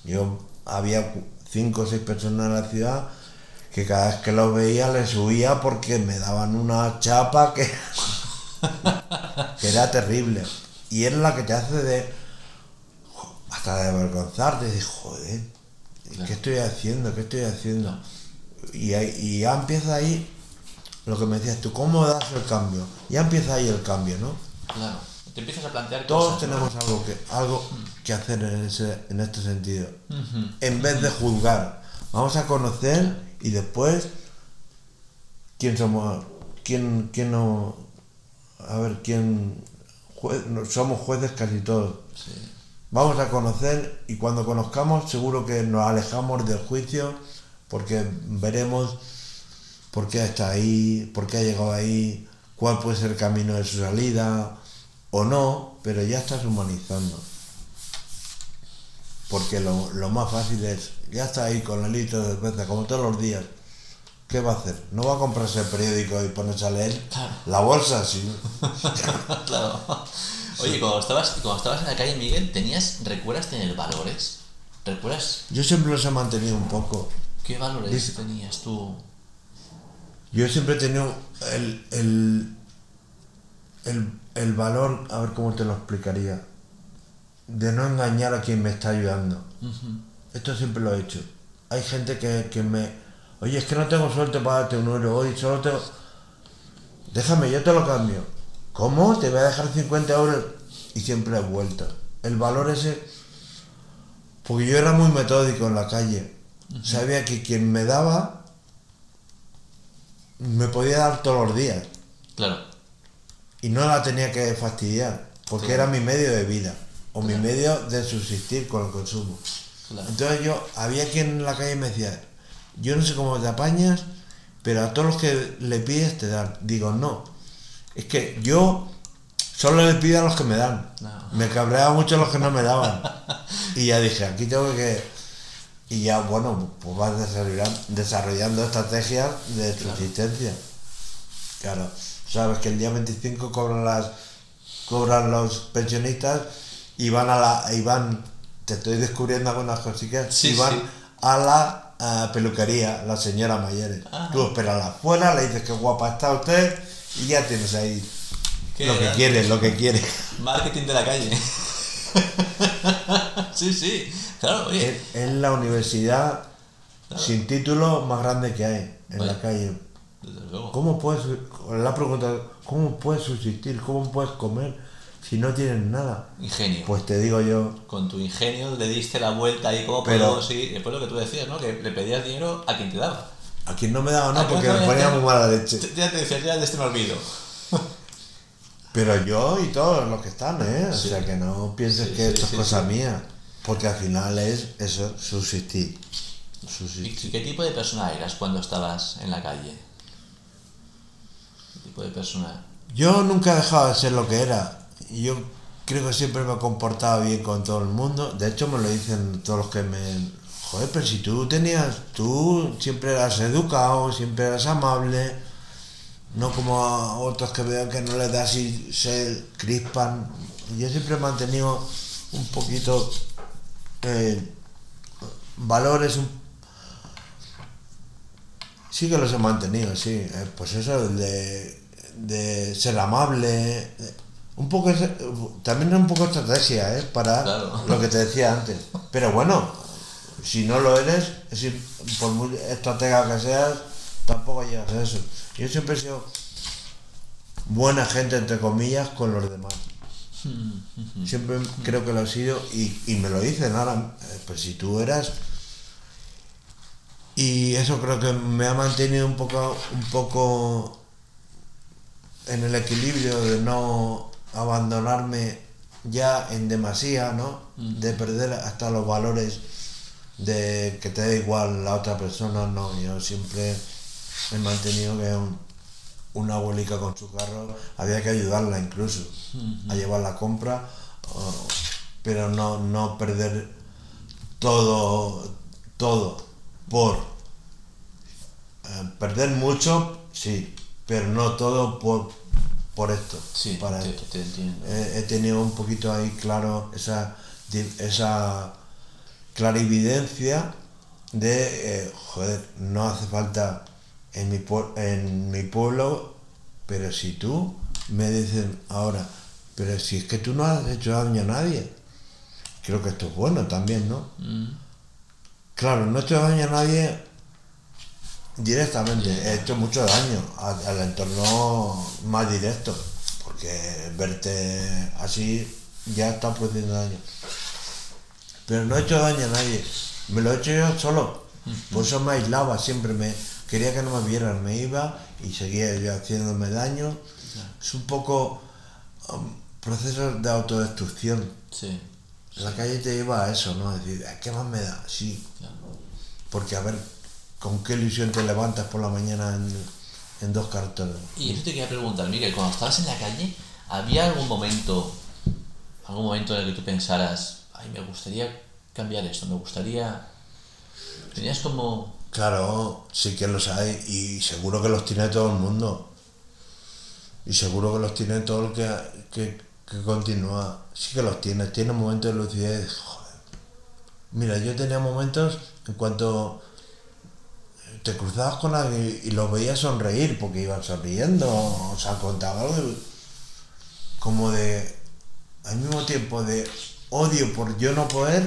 Yo había cinco o seis personas en la ciudad que cada vez que los veía les subía porque me daban una chapa que, (laughs) que era terrible. Y era la que te hace de hasta de avergonzarte, de joder, ¿qué estoy haciendo? ¿Qué estoy haciendo? Y, y ya empieza ahí lo que me decías tú, ¿cómo das el cambio? Ya empieza ahí el cambio, ¿no? Claro te empiezas a plantear Todos tenemos algo que, algo que hacer en, ese, en este sentido. En vez de juzgar, vamos a conocer y después quién somos, quién, quién no, a ver, quién, somos jueces casi todos. Vamos a conocer y cuando conozcamos seguro que nos alejamos del juicio porque veremos por qué está ahí, por qué ha llegado ahí, cuál puede ser el camino de su salida, o no, pero ya estás humanizando. Porque lo, lo más fácil es, ya está ahí con el litro de cerveza, como todos los días. ¿Qué va a hacer? ¿No va a comprarse el periódico y ponerse a leer? Claro. La bolsa, sí. (laughs) claro. Oye, cuando estabas, cuando estabas en la calle, Miguel, ¿tenías, recuerdas tener valores? ¿Recuerdas Yo siempre los he mantenido un poco. qué valores Dice- tenías tú? Yo siempre he tenido el, el, el, el valor, a ver cómo te lo explicaría, de no engañar a quien me está ayudando. Esto siempre lo he hecho. Hay gente que, que me... Oye, es que no tengo suerte para darte un euro hoy, solo tengo... Déjame, yo te lo cambio. ¿Cómo? Te voy a dejar 50 euros y siempre he vuelto. El valor ese... Porque yo era muy metódico en la calle. Sabía que quien me daba me podía dar todos los días Claro. y no la tenía que fastidiar porque era mi medio de vida o mi medio de subsistir con el consumo. Claro. Entonces yo, había quien en la calle me decía, yo no sé cómo te apañas, pero a todos los que le pides te dan. Digo, no, es que yo solo le pido a los que me dan. No. Me cabreaba mucho los que no me daban. y ya dije, aquí tengo que... Y ya, bueno, pues vas desarrollando, desarrollando estrategias de subsistencia. Claro, sabes que el día 25 cobran las cobran los pensionistas y van a la y van te estoy descubriendo algunas cositas Sí, y van sí. a la peluquería, la señora Mayere. Ajá. Tú esperas afuera, le dices que guapa está usted y ya tienes ahí lo que grande. quieres, lo que quieres. Marketing de la calle. (laughs) sí, sí. Claro, oye. Es, es la universidad sin título más grande que hay en Vaya. la calle. Desde luego. ¿Cómo puedes, la pregunta, ¿cómo puedes subsistir? ¿Cómo puedes comer si no tienes nada? Ingenio. Pues te digo yo, Con tu ingenio le diste la vuelta ahí como Pero- puedo seguir. Después lo que tú decías, ¿no? Que le pedías dinero a quien te daba. a quien no me daba nada porque me ponía muy mala leche. Ya te decías, ya de este me olvido. Pero yo y todos los que están, ¿eh? O Sí. sea, que no pienses Sí, que sí, esto es sí, cosa sí. mía. Porque al final es eso, subsistir. ¿Y qué tipo de persona eras cuando estabas en la calle? ¿Qué tipo de persona? Yo nunca he dejado de ser lo que era. Yo creo que siempre me he comportado bien con todo el mundo. De hecho, me lo dicen todos los que me... Joder, pero si tú tenías... Tú siempre eras educado, siempre eras amable. No como a otros que veo que no les das y se crispan. Yo siempre he mantenido un poquito... eh, valores un Sí que los he mantenido, sí. Eh, Pues eso, de, de ser amable. eh, Un poco, es- también es un poco estrategia, ¿eh? Para Claro. lo que te decía antes. Pero bueno, si no lo eres, es decir, por muy estratega que seas, tampoco llegas a eso. Yo siempre he sido buena gente, entre comillas, con los demás. Siempre creo que lo he sido y, y me lo dicen ahora, eh, pues si tú eras y eso creo que me ha mantenido un poco un poco en el equilibrio de no abandonarme ya en demasía no de perder hasta los valores de que te da igual la otra persona no yo siempre he mantenido que una abuelica con su carro había que ayudarla incluso a llevar la compra pero no no perder todo todo por eh, perder mucho sí pero no todo por por esto Sí, para te, esto te entiendo. he, he tenido un poquito ahí claro esa esa clarividencia de eh, joder no hace falta en mi en mi pueblo pero si tú me dicen ahora pero si es que tú no has hecho daño a nadie creo que esto es bueno también no Mm, Claro, no he hecho daño a nadie directamente, he hecho mucho daño al, al entorno más directo, porque verte así ya está produciendo daño. Pero no he hecho daño a nadie, me lo he hecho yo solo, por eso me aislaba, siempre me quería que no me vieran, me iba y seguía yo haciéndome daño. Es un poco um, procesos de autodestrucción. sí, La calle te lleva a eso, ¿no? Es decir, ¿qué más me da? Sí, claro. porque a ver, ¿con qué ilusión te levantas por la mañana en, en dos cartones? Y eso te quería preguntar, Miguel, cuando estabas en la calle, ¿había algún momento, algún momento en el que tú pensaras, ay, me gustaría cambiar esto, me gustaría... Tenías como... Claro, sí que los hay y seguro que los tiene todo el mundo. Y seguro que los tiene todo el que, que, que continúa. Sí que los tiene, tiene momentos de lucidez. Joder. Mira, yo tenía momentos en cuanto te cruzabas con alguien y los veías sonreír porque iban sonriendo, o sea, contaba algo como de, al mismo tiempo, de odio por yo no poder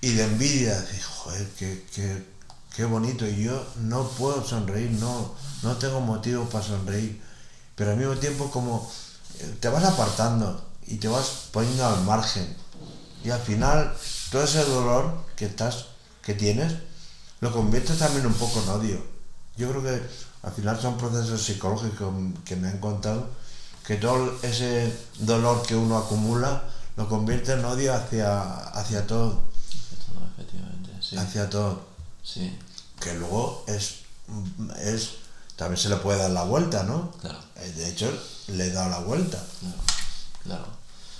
y de envidia. De, joder, qué, qué, qué bonito. Y yo no puedo sonreír, no, no tengo motivo para sonreír. Pero al mismo tiempo como eh, te vas apartando y te vas poniendo al margen. Y al final todo ese dolor que estás, que tienes, lo conviertes también un poco en odio. Yo creo que al final son procesos psicológicos que me han contado que todo ese dolor que uno acumula lo convierte en odio hacia, hacia todo. Efectivamente, sí. Hacia todo. Sí, Que luego es, es. También se le puede dar la vuelta, ¿no? claro, Eh, De hecho, le he dado la vuelta. claro, claro.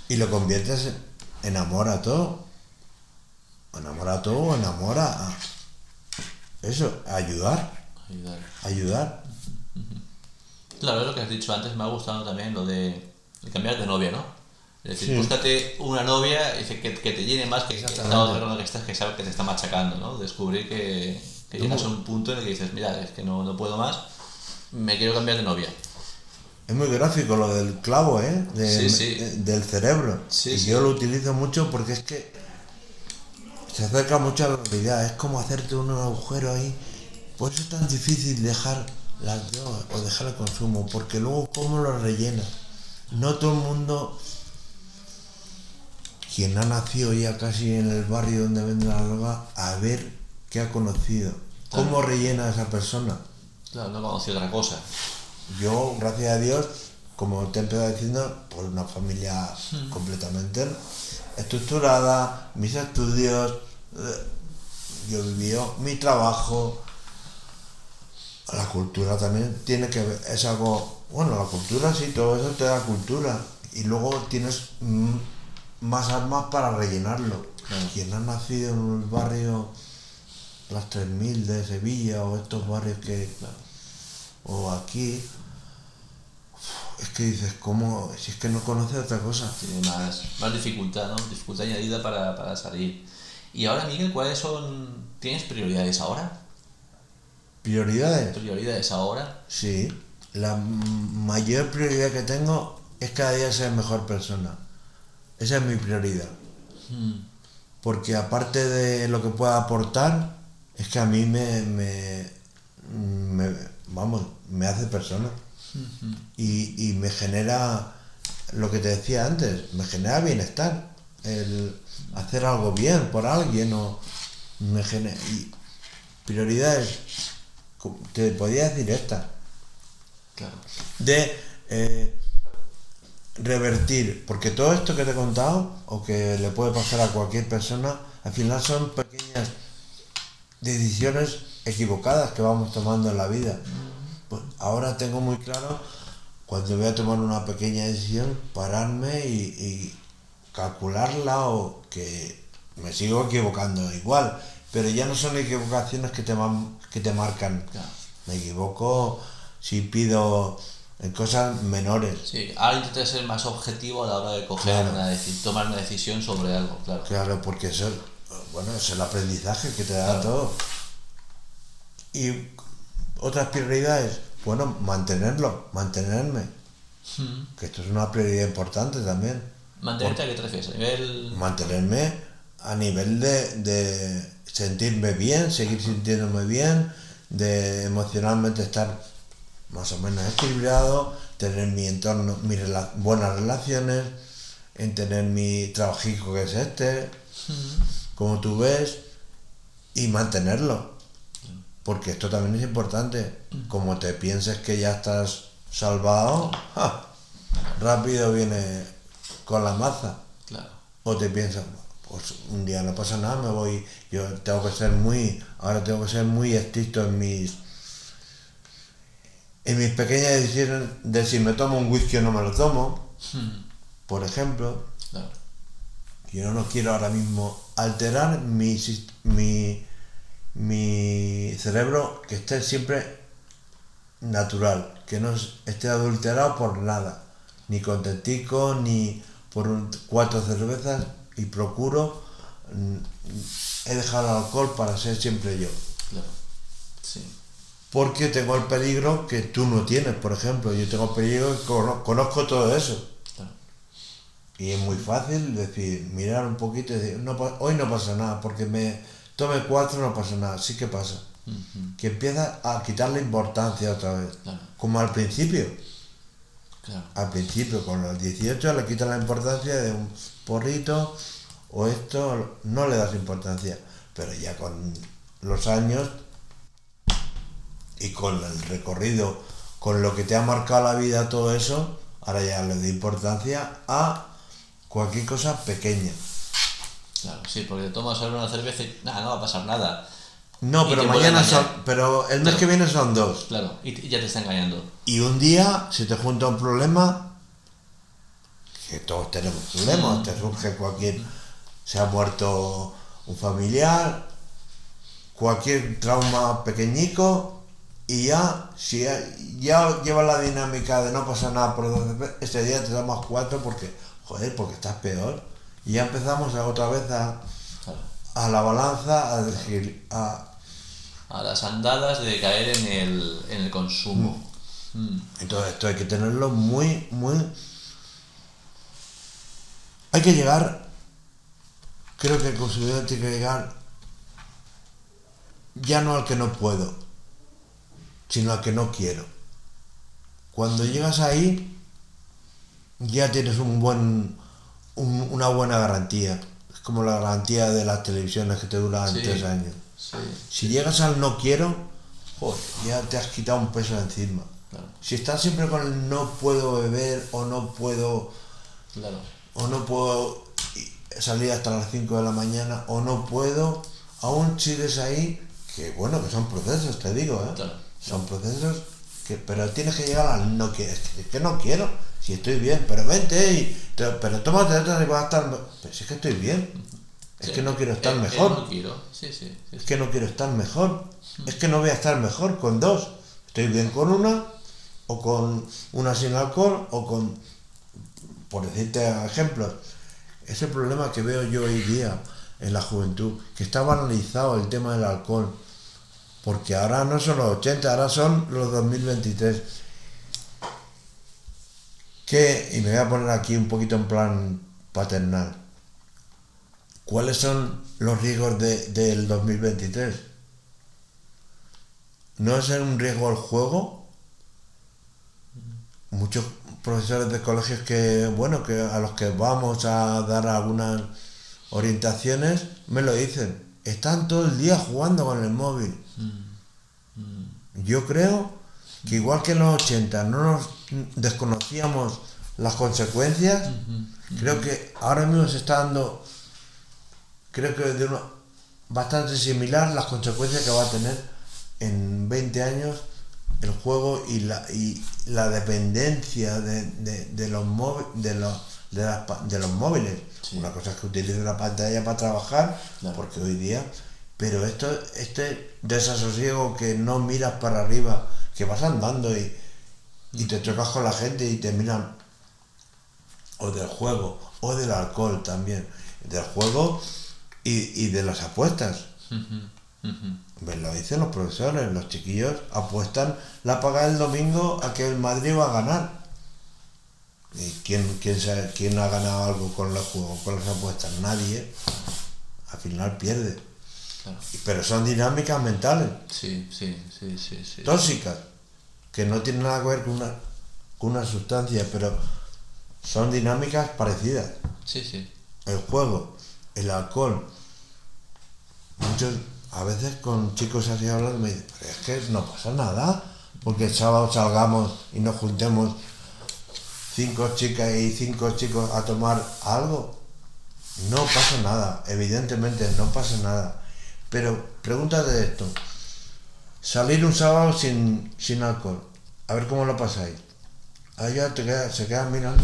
Y lo conviertes en enamora a todo. Enamora a todo, enamora a. Eso, a ayudar. Ayudar. Ayudar. Claro, es lo que has dicho antes, me ha gustado también lo de, de cambiar de novia, ¿no? Es decir, Sí. búscate una novia y que, que te llene más que esta otra que estás que sabe que te está machacando, ¿no? Descubrir que, llegas a un punto en el que dices, mira, es que no, no puedo más, me quiero cambiar de novia. Es muy gráfico lo del clavo, ¿eh? Sí, De- sí. de- del cerebro. Sí, y yo lo utilizo mucho porque es que se acerca mucho a la realidad. Es como hacerte un agujero ahí. Por eso es tan difícil dejar las drogas o dejar el consumo, porque luego cómo lo rellenas. No todo el mundo, quien ha nacido ya casi en el barrio donde venden la droga, a ver qué ha conocido. ¿Cómo rellena esa persona? Claro, no conocí otra cosa. Yo, gracias a Dios, como te he empezado diciendo, por una familia completamente estructurada, mis estudios, eh, yo he vivido mi trabajo, la cultura también tiene que ver, es algo, bueno, la cultura sí, todo eso te da cultura y luego tienes mm, más armas para rellenarlo. Claro. Quien ha nacido en el barrio Las 3000 de Sevilla o estos barrios que, Claro. o aquí, es que dices, ¿cómo? Si es que no conoce otra cosa. Tiene más, más dificultad, ¿no? Dificultad añadida para, para salir. Y ahora, Miguel, ¿cuáles son... ¿Tienes prioridades ahora? Prioridades. ¿Prioridades ahora? Sí, la mayor prioridad que tengo es cada día ser mejor persona. Esa es mi prioridad. Hmm. Porque aparte de lo que pueda aportar, es que a mí me, me, me- vamos, me hace persona. Y, y me genera, lo que te decía antes, me genera bienestar. El hacer algo bien por alguien o me genera... Y prioridades, te podía decir esta, Claro. de eh, revertir, porque todo esto que te he contado o que le puede pasar a cualquier persona, al final son pequeñas decisiones equivocadas que vamos tomando en la vida. Pues ahora tengo muy claro cuando voy a tomar una pequeña decisión, pararme y, y calcularla o que me sigo equivocando igual, pero ya no son equivocaciones que te, que te marcan. Me equivoco si pido en cosas menores. Sí, ahora intenta ser más objetivo a la hora de coger Claro. una tomar una decisión sobre algo, claro. Claro, porque eso, bueno, es el aprendizaje que te da Claro. todo. Y otras prioridades, bueno, mantenerlo, mantenerme, Hmm. que esto es una prioridad importante también. ¿Mantenerte a qué te refieres? ¿A nivel...? Mantenerme a nivel de, de sentirme bien, seguir sintiéndome bien, de emocionalmente estar más o menos equilibrado, tener mi entorno, mis rela- buenas relaciones, en tener mi trabajico que es este, como tú ves, y mantenerlo. Porque esto también es importante. Como te pienses que ya estás salvado, ¡ja! rápido viene con la maza. Claro. O te piensas, pues un día no pasa nada, me voy, yo tengo que ser muy, ahora tengo que ser muy estricto en mis, en mis pequeñas decisiones de si me tomo un whisky o no me lo tomo, Hmm. por ejemplo, Claro. Yo no quiero ahora mismo alterar mi, mi, mi cerebro que esté siempre natural, que no es- esté adulterado por nada, ni con tetico, ni por un- cuatro cervezas, y procuro, mm, he dejado el alcohol para ser siempre yo. Claro. Sí. Porque tengo el peligro que tú no tienes, por ejemplo. Yo tengo el peligro que cono- conozco todo eso. Claro. Y es muy fácil decir, mirar un poquito y decir, no, hoy no pasa nada, porque me tome cuatro no pasa nada. Sí que pasa. Que empieza a quitarle importancia otra vez. Claro. Como al principio. Claro. Al principio, con los 18 le quitan la importancia de un porrito o esto, no le das importancia. Pero ya con los años y con el recorrido, con lo que te ha marcado la vida, todo eso, ahora ya le doy importancia a cualquier cosa pequeña. Claro, sí, porque tomas ahora una cerveza y nada, no va a pasar nada. No, pero mañana son, pero el mes Claro. que viene son dos. Claro, y, ya te está engañando. Y un día se te junta un problema, que todos tenemos problemas, te surge cualquier, se ha muerto un familiar, cualquier trauma pequeñico, y ya, si ya, ya llevas la dinámica de no pasa nada por veces, ese día te damos cuatro porque, joder, porque estás peor. Y ya empezamos a otra vez a, a la balanza, a decir, a, A las andadas de caer en el, en el consumo. Mm. Entonces esto hay que tenerlo muy, muy... Hay que llegar, creo que el consumidor tiene que llegar ya no al que no puedo, sino al que no quiero. Cuando llegas ahí, ya tienes un buen, un- una buena garantía. Es como la garantía de las televisiones que te duran Sí. tres años. Sí, Si llegas al no quiero, joder, ya te has quitado un peso de encima. claro, Si estás siempre con el no puedo beber o no puedo claro. o no puedo salir hasta las 5 de la mañana o no puedo, aún sigues ahí, que bueno, que son procesos, te digo, ¿eh? Claro. Son procesos que, pero tienes que llegar al no quiero, es que, que no quiero, si estoy bien, pero vente y, te- pero tómate otra y vas a estar, pero si es que estoy bien, es Sí. que no quiero estar mejor. no quiero, sí, sí. Es que no quiero estar mejor. Es que no voy a estar mejor con dos. Estoy bien con una, o con una sin alcohol, o con, por decirte ejemplos, ese problema que veo yo hoy día en la juventud, que está banalizado el tema del alcohol, porque ahora no son los 80, ahora son los 2023. Que, y me voy a poner aquí un poquito en plan paternal. ¿Cuáles son los riesgos de- del 2023? ¿No es un riesgo el juego? Muchos profesores de colegios que, bueno, que a los que vamos a dar algunas orientaciones, me lo dicen. Están todo el día jugando con el móvil. Yo creo que igual que en los 80 no nos desconocíamos las consecuencias, creo que ahora mismo se está dando, creo que de una, bastante similar las consecuencias que va a tener en 20 años el juego y la, y la dependencia de, de- de los, móvi- de, los, de, las pa- de los móviles. Sí. Una cosa es que utilicen la pantalla para trabajar, Claro. porque hoy día, pero esto, este desasosiego que no miras para arriba, que vas andando y, y te chocas con la gente y te miran, o del juego, o del alcohol también, del juego y, y de las apuestas. Pues lo dicen los profesores, los chiquillos apuestan la paga el domingo a que el Madrid va a ganar. ¿Y quién, quién, sabe- quién ha ganado algo con los juegos, con las apuestas? Nadie. Al final pierde. Claro. Pero son dinámicas mentales, Sí, sí, sí, sí, sí. tóxicas, que no tienen nada que ver con una, con una sustancia, pero son dinámicas parecidas. Sí, sí. el juego, el alcohol. Muchos, a veces con chicos así hablando me dicen, pero es que no pasa nada, porque el sábado salgamos y nos juntemos cinco chicas y cinco chicos a tomar algo. No pasa nada, evidentemente no pasa nada. Pero pregúntate esto, salir un sábado sin, sin alcohol, a ver cómo lo pasáis. Ahí ya te queda- se quedan mirando.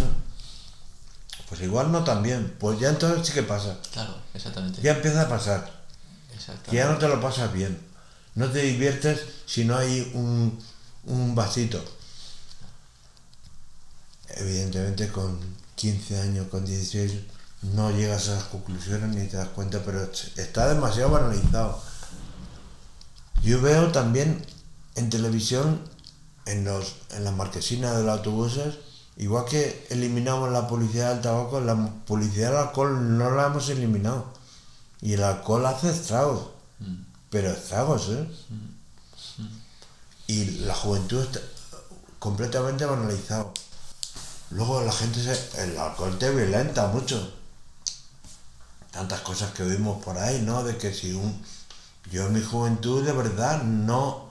Pues igual no tan bien. Pues ya entonces sí que pasa. Claro, exactamente. Ya empieza a pasar. Exactamente. Que ya no te lo pasas bien. No te diviertes si no hay un, un vasito. Evidentemente con 15 años, con 16, no llegas a esas conclusiones ni te das cuenta, pero está demasiado banalizado. Yo veo también en televisión, en, los, en las marquesinas de los autobuses, igual que eliminamos la publicidad del tabaco, la publicidad del alcohol no la hemos eliminado. Y el alcohol hace estragos, pero estragos, ¿eh? Y la juventud está completamente banalizado. Luego la gente se, el alcohol te violenta mucho. Tantas cosas que oímos por ahí, ¿no? De que si un yo en mi juventud de verdad no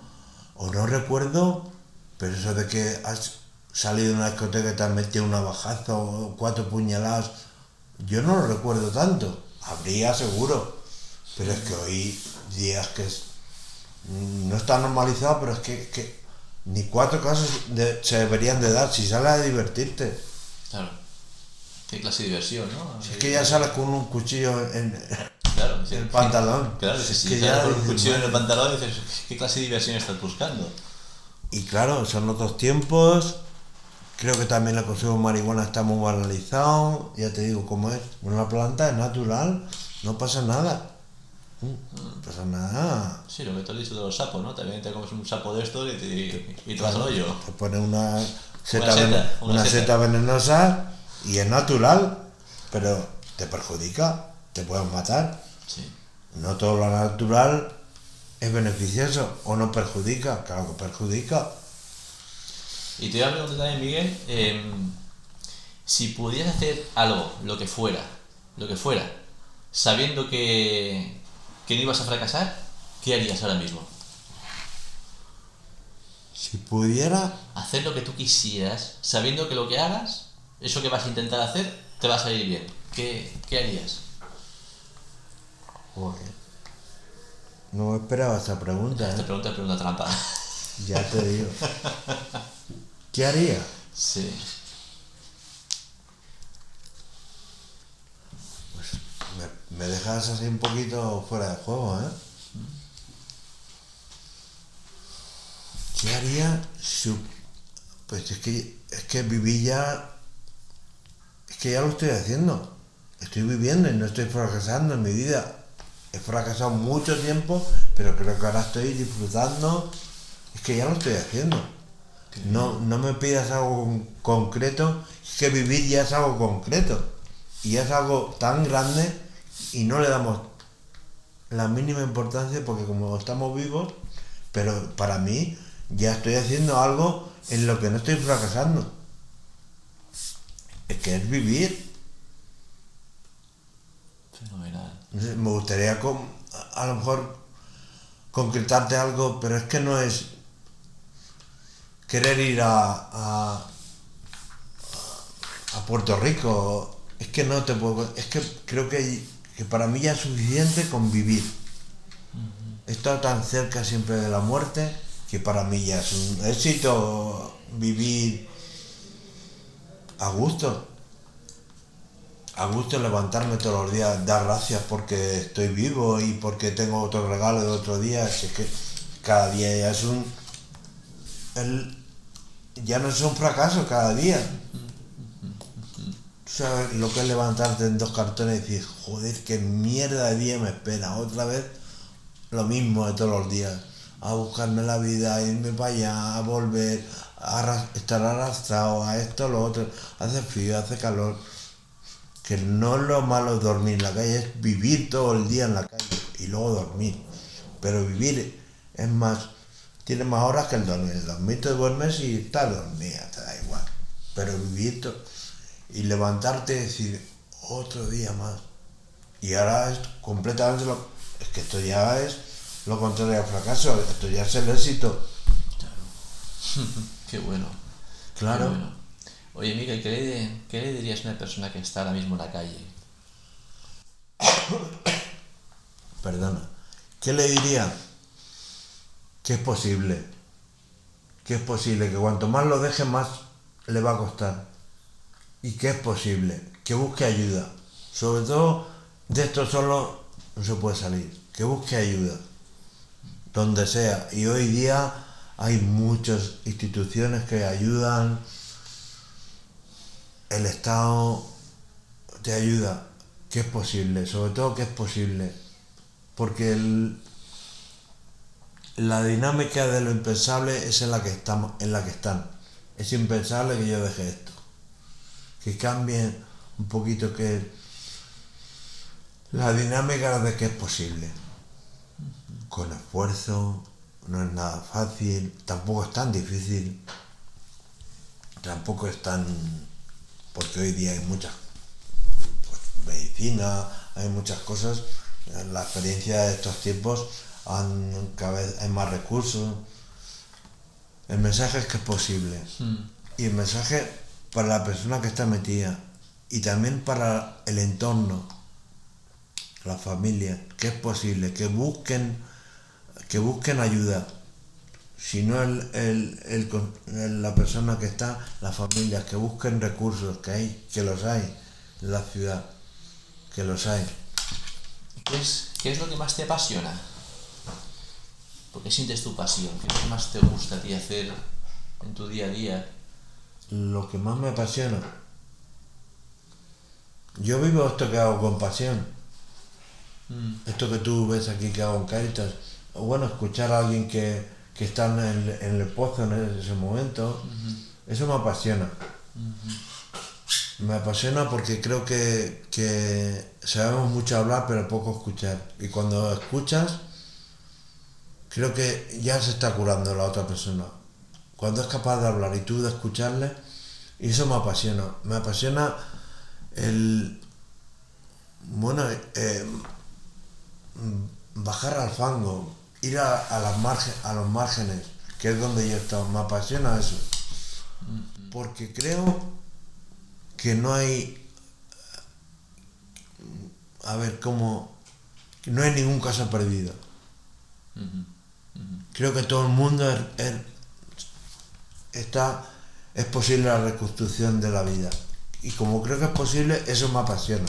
o no recuerdo, pero eso de que has salido de una discoteca y te has metido una bajaza o cuatro puñaladas, yo no lo recuerdo tanto. Habría seguro, pero es que hoy días que es, no está normalizado, pero es que, que ni cuatro casos se deberían de dar si sales a divertirte. Claro. Qué clase de diversión, ¿no? Si es que ya sales con un cuchillo en Claro, sí. el pantalón. Claro, si que te ya con un cuchillo en el pantalón dices, ¿qué clase de diversión estás buscando? Y claro, son otros tiempos. Creo que también el consumo de marihuana está muy banalizado. Ya te digo cómo es. Una planta es natural, no pasa nada. Mm, No pasa nada. Sí, lo que tú has dicho de los sapos, ¿no? También te comes un sapo de estos y te, y te vas al hoyo. Te pone una seta, Una seta, ven- una una seta. seta venenosa y es natural, pero te perjudica, te pueden matar. Sí. No todo lo natural es beneficioso o no perjudica, claro que perjudica. Y te iba a preguntar también, Miguel, em, si pudieras hacer algo, lo que fuera, lo que fuera, sabiendo que, que no ibas a fracasar, ¿qué harías ahora mismo? Si pudiera, Hacer lo que tú quisieras, sabiendo que lo que hagas, eso que vas a intentar hacer, te va a salir bien. ¿Qué, qué harías? Joder. No esperaba esa pregunta, Te ¿eh? pregunto, pero una trampa. Ya te digo. ¿Qué haría? Sí. Me, me dejas así un poquito fuera de juego, ¿eh? ¿Qué haría si... Pues es que, es que viví ya... Es que ya lo estoy haciendo. Estoy viviendo y no estoy fracasando en mi vida. He fracasado mucho tiempo, pero creo que ahora estoy disfrutando. Es que ya lo estoy haciendo. No, no me pidas algo con- concreto, es que vivir ya es algo concreto. Y es algo tan grande y no le damos la mínima importancia porque como estamos vivos, pero para mí ya estoy haciendo algo en lo que no estoy fracasando. Es que es vivir. Fenomenal. Me gustaría con- a lo mejor concretarte algo, pero es que no es querer ir a, a, a Puerto Rico. Es que no te puedo. Es que creo que, que para mí ya es suficiente con vivir. He estado tan cerca siempre de la muerte que para mí ya es un éxito vivir a gusto. A gusto levantarme todos los días, dar gracias porque estoy vivo y porque tengo otro regalo de otro día. Es que cada día ya es un. el- ya no es un fracaso cada día. Tú sabes lo que es levantarte en dos cartones y decir, joder, qué mierda de día me espera. Otra vez lo mismo de todos los días. A buscarme la vida, irme para allá, a volver, estar arrastrado, a esto, lo otro. Hace frío, hace calor. Que no es lo malo dormir en la calle, es vivir todo el día en la calle y luego dormir. Pero vivir es más, tiene más horas que el dormir. El dormir te duermes y estás dormida, te da igual. Pero vivir to- y levantarte y decir, otro día más. Y ahora es completamente lo. Es que esto ya es lo contrario al fracaso, esto ya es el éxito. (laughs) Qué bueno. Claro. Qué bueno. Oye, Miguel, ¿qué le, ¿qué le dirías a una persona que está ahora mismo en la calle? (coughs) Perdona. ¿Qué le diría? Que es posible. Que es posible, que cuanto más lo deje, más le va a costar. y que es posible, que busque ayuda. Sobre todo de esto solo no se puede salir, que busque ayuda, donde sea. Y hoy día hay muchas instituciones que ayudan, el Estado te ayuda, que es posible, sobre todo que es posible, porque el, la dinámica de lo impensable es en la que estamos, en la que están. Es impensable que yo deje esto. Que cambie un poquito que la dinámica de que es posible. Con esfuerzo, no es nada fácil, tampoco es tan difícil, tampoco es tan porque hoy día hay muchas pues, medicina, hay muchas cosas. La experiencia de estos tiempos han, cada vez hay más recursos. El mensaje es que es posible. Hmm. Y el mensaje para la persona que está metida y también para el entorno, la familia, que es posible, que busquen, que busquen ayuda. Si no el, el- el con- el- la persona que está, las familias, que busquen recursos, que hay, que los hay en la ciudad, que los hay. ¿Qué es, ¿Qué es lo que más te apasiona? ¿Por qué sientes tu pasión? ¿Qué es lo que más te gusta a ti hacer en tu día a día? Lo que más me apasiona. Yo vivo esto que hago con pasión. Esto que tú ves aquí que hago en Caritas. O bueno, escuchar a alguien que, que está en el, en el pozo en ese momento. Eso me apasiona. Me apasiona porque creo que, que sabemos mucho hablar pero poco escuchar. Y cuando escuchas, creo que ya se está curando la otra persona. Cuando es capaz de hablar y tú de escucharle, y eso me apasiona. Me apasiona el. Bueno, eh, mm, bajar al fango, ir a, a las margen, a los márgenes, que es donde yo he estado. Me apasiona eso. Porque creo que no hay. A ver, cómo. No hay ningún caso perdido. Creo que todo el mundo es- es- está. Es posible la reconstrucción de la vida. Y como creo que es posible, eso me apasiona.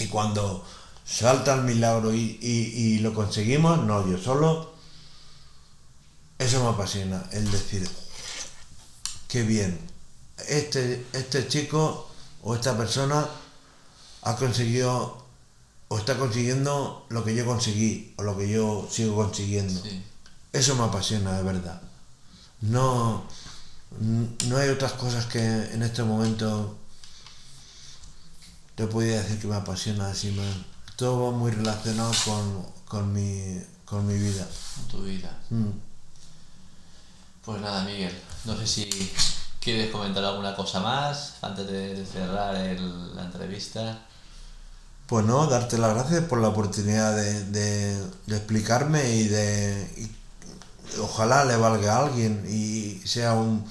Y cuando salta el milagro y, y- y lo conseguimos, no yo solo, eso me apasiona. El decir, qué bien, este, este chico o esta persona ha conseguido o está consiguiendo lo que yo conseguí o lo que yo sigo consiguiendo. Sí. Eso me apasiona de verdad. No, no hay otras cosas que en este momento te podría decir que me apasiona así más. Todo va muy relacionado con, con, mi, con mi vida. tu vida. Mm. Pues nada, Miguel, no sé si quieres comentar alguna cosa más antes de, de cerrar el- la entrevista. Pues no, darte las gracias por la oportunidad de, de- de explicarme y de y ojalá le valga a alguien y sea un,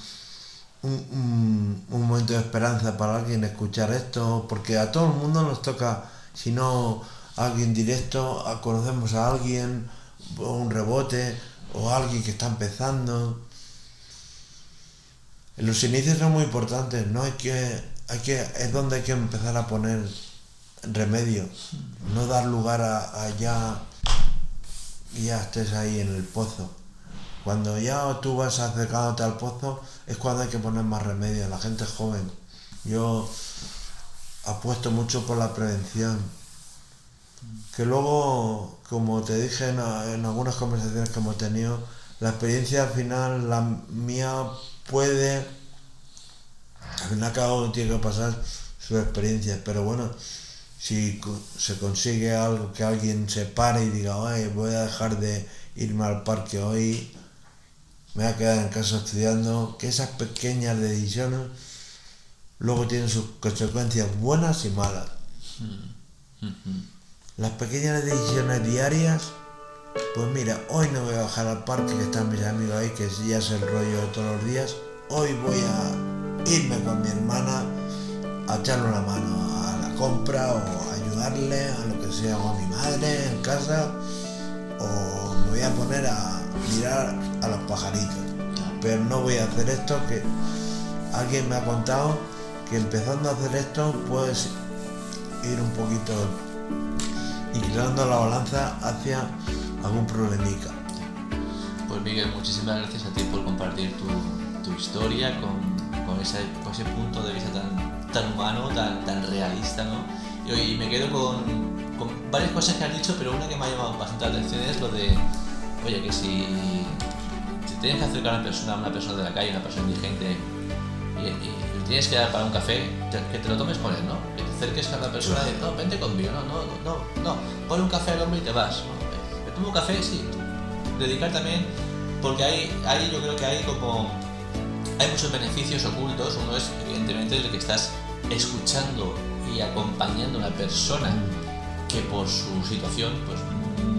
un, un- un momento de esperanza para alguien escuchar esto, porque a todo el mundo nos toca, si no alguien directo, conocemos a alguien, un rebote, o alguien que está empezando. Los inicios son muy importantes, ¿no? Hay que, hay que, es donde hay que empezar a poner remedio, no dar lugar a, a ya, ya estés ahí en el pozo. Cuando ya tú vas acercándote al pozo es cuando hay que poner más remedio, la gente joven. Yo apuesto mucho por la prevención. Que luego, como te dije en, algunas conversaciones que hemos tenido, la experiencia al final, la mía puede, al final cada uno tiene que pasar su experiencia, pero bueno, si se consigue algo que alguien se pare y diga, oye, voy a dejar de irme al parque hoy, me voy a quedar en casa estudiando, que esas pequeñas decisiones luego tienen sus consecuencias buenas y malas. Las pequeñas decisiones diarias, pues mira, hoy no voy a bajar al parque que están mis amigos ahí, que ya es el rollo de todos los días, hoy voy a irme con mi hermana a echarle una mano a la compra o ayudarle a lo que sea, o a mi madre en casa, o me voy a poner a mirar a los pajaritos. Pero no voy a hacer esto que alguien me ha contado que empezando a hacer esto puedes ir un poquito inclinando la balanza hacia algún problemica. Pues Miguel, muchísimas gracias a ti por compartir tu, historia con, ese, punto de vista tan, humano, tan, realista, ¿no? Y, y me quedo con, varias cosas que has dicho, pero una que me ha llamado bastante la atención es lo de, oye, que si, si tienes que acercar a una persona, a una persona de la calle, una persona indigente, y, tienes que dar para un café, te, que te lo tomes con él, ¿no? Que te acerques a la persona y no, vente conmigo, no, no, no, no, pon un café al hombre y te vas, ¿no? ¿Me tomo un café? Sí. Dedicar también, porque hay, hay, yo creo que hay como, hay muchos beneficios ocultos, uno es evidentemente el que estás escuchando y acompañando a una persona que por su situación, pues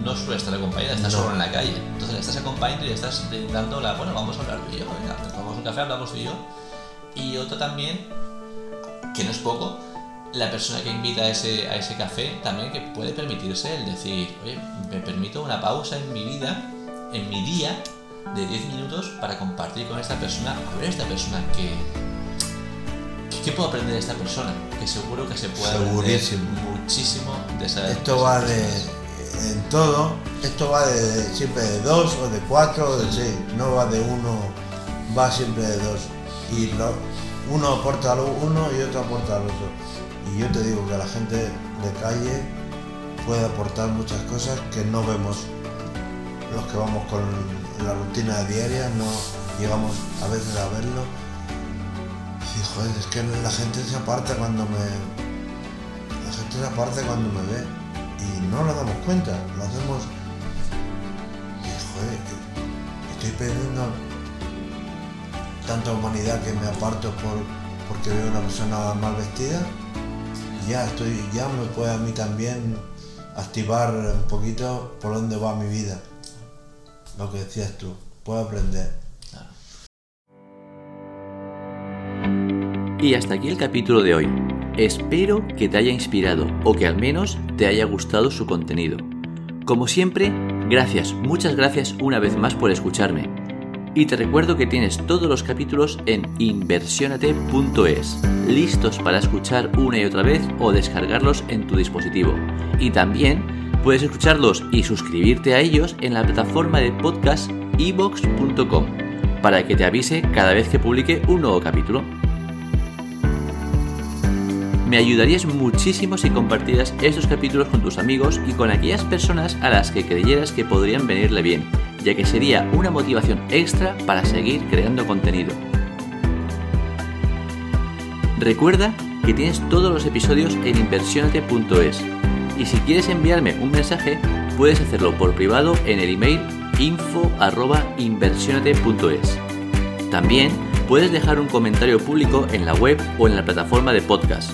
no suele estar acompañada, está no. solo en la calle. Entonces le estás acompañando y le estás dando la, bueno, vamos a hablar tú y yo, venga, tomamos un café, hablamos tú y yo y otro también, que no es poco, la persona que invita a ese, a ese café también que puede permitirse el decir, oye, me permito una pausa en mi vida, en mi día, de 10 minutos para compartir con esta persona, a ver esta persona que... ¿Qué puedo aprender de esta persona? Que seguro que se puede Segurísimo. aprender muchísimo de esa Esto va de, en todo, esto va de, de, siempre de dos o de cuatro o de seis, no va de uno, va siempre de dos y lo, uno aporta a lo uno y otro aporta al otro. Y yo te digo que la gente de calle puede aportar muchas cosas que no vemos los que vamos con la rutina diaria, no llegamos a veces a verlo. Y joder, es que la gente se aparta cuando me. La gente se aparta cuando me ve. Y no nos damos cuenta, lo hacemos. Y joder, estoy perdiendo tanta humanidad que me aparto por, porque veo una persona mal vestida, ya estoy, ya me puede a mí también activar un poquito por dónde va mi vida. Lo que decías tú, puedo aprender. Y hasta aquí el capítulo de hoy. Espero que te haya inspirado o que al menos te haya gustado su contenido. Como siempre, gracias, muchas gracias una vez más por escucharme. Y te recuerdo que tienes todos los capítulos en inversionate.es, listos para escuchar una y otra vez o descargarlos en tu dispositivo. Y también puedes escucharlos y suscribirte a ellos en la plataforma de podcast evox.com para que te avise cada vez que publique un nuevo capítulo. Me ayudarías muchísimo si compartieras estos capítulos con tus amigos y con aquellas personas a las que creyeras que podrían venirle bien ya que sería una motivación extra para seguir creando contenido. Recuerda que tienes todos los episodios en inversionate.es y si quieres enviarme un mensaje puedes hacerlo por privado en el email info@inversionate.es. También puedes dejar un comentario público en la web o en la plataforma de podcast.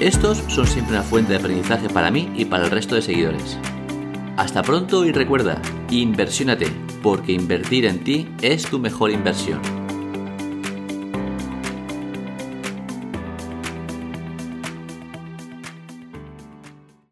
Estos son siempre una fuente de aprendizaje para mí y para el resto de seguidores. Hasta pronto y recuerda, inversiónate, porque invertir en ti es tu mejor inversión.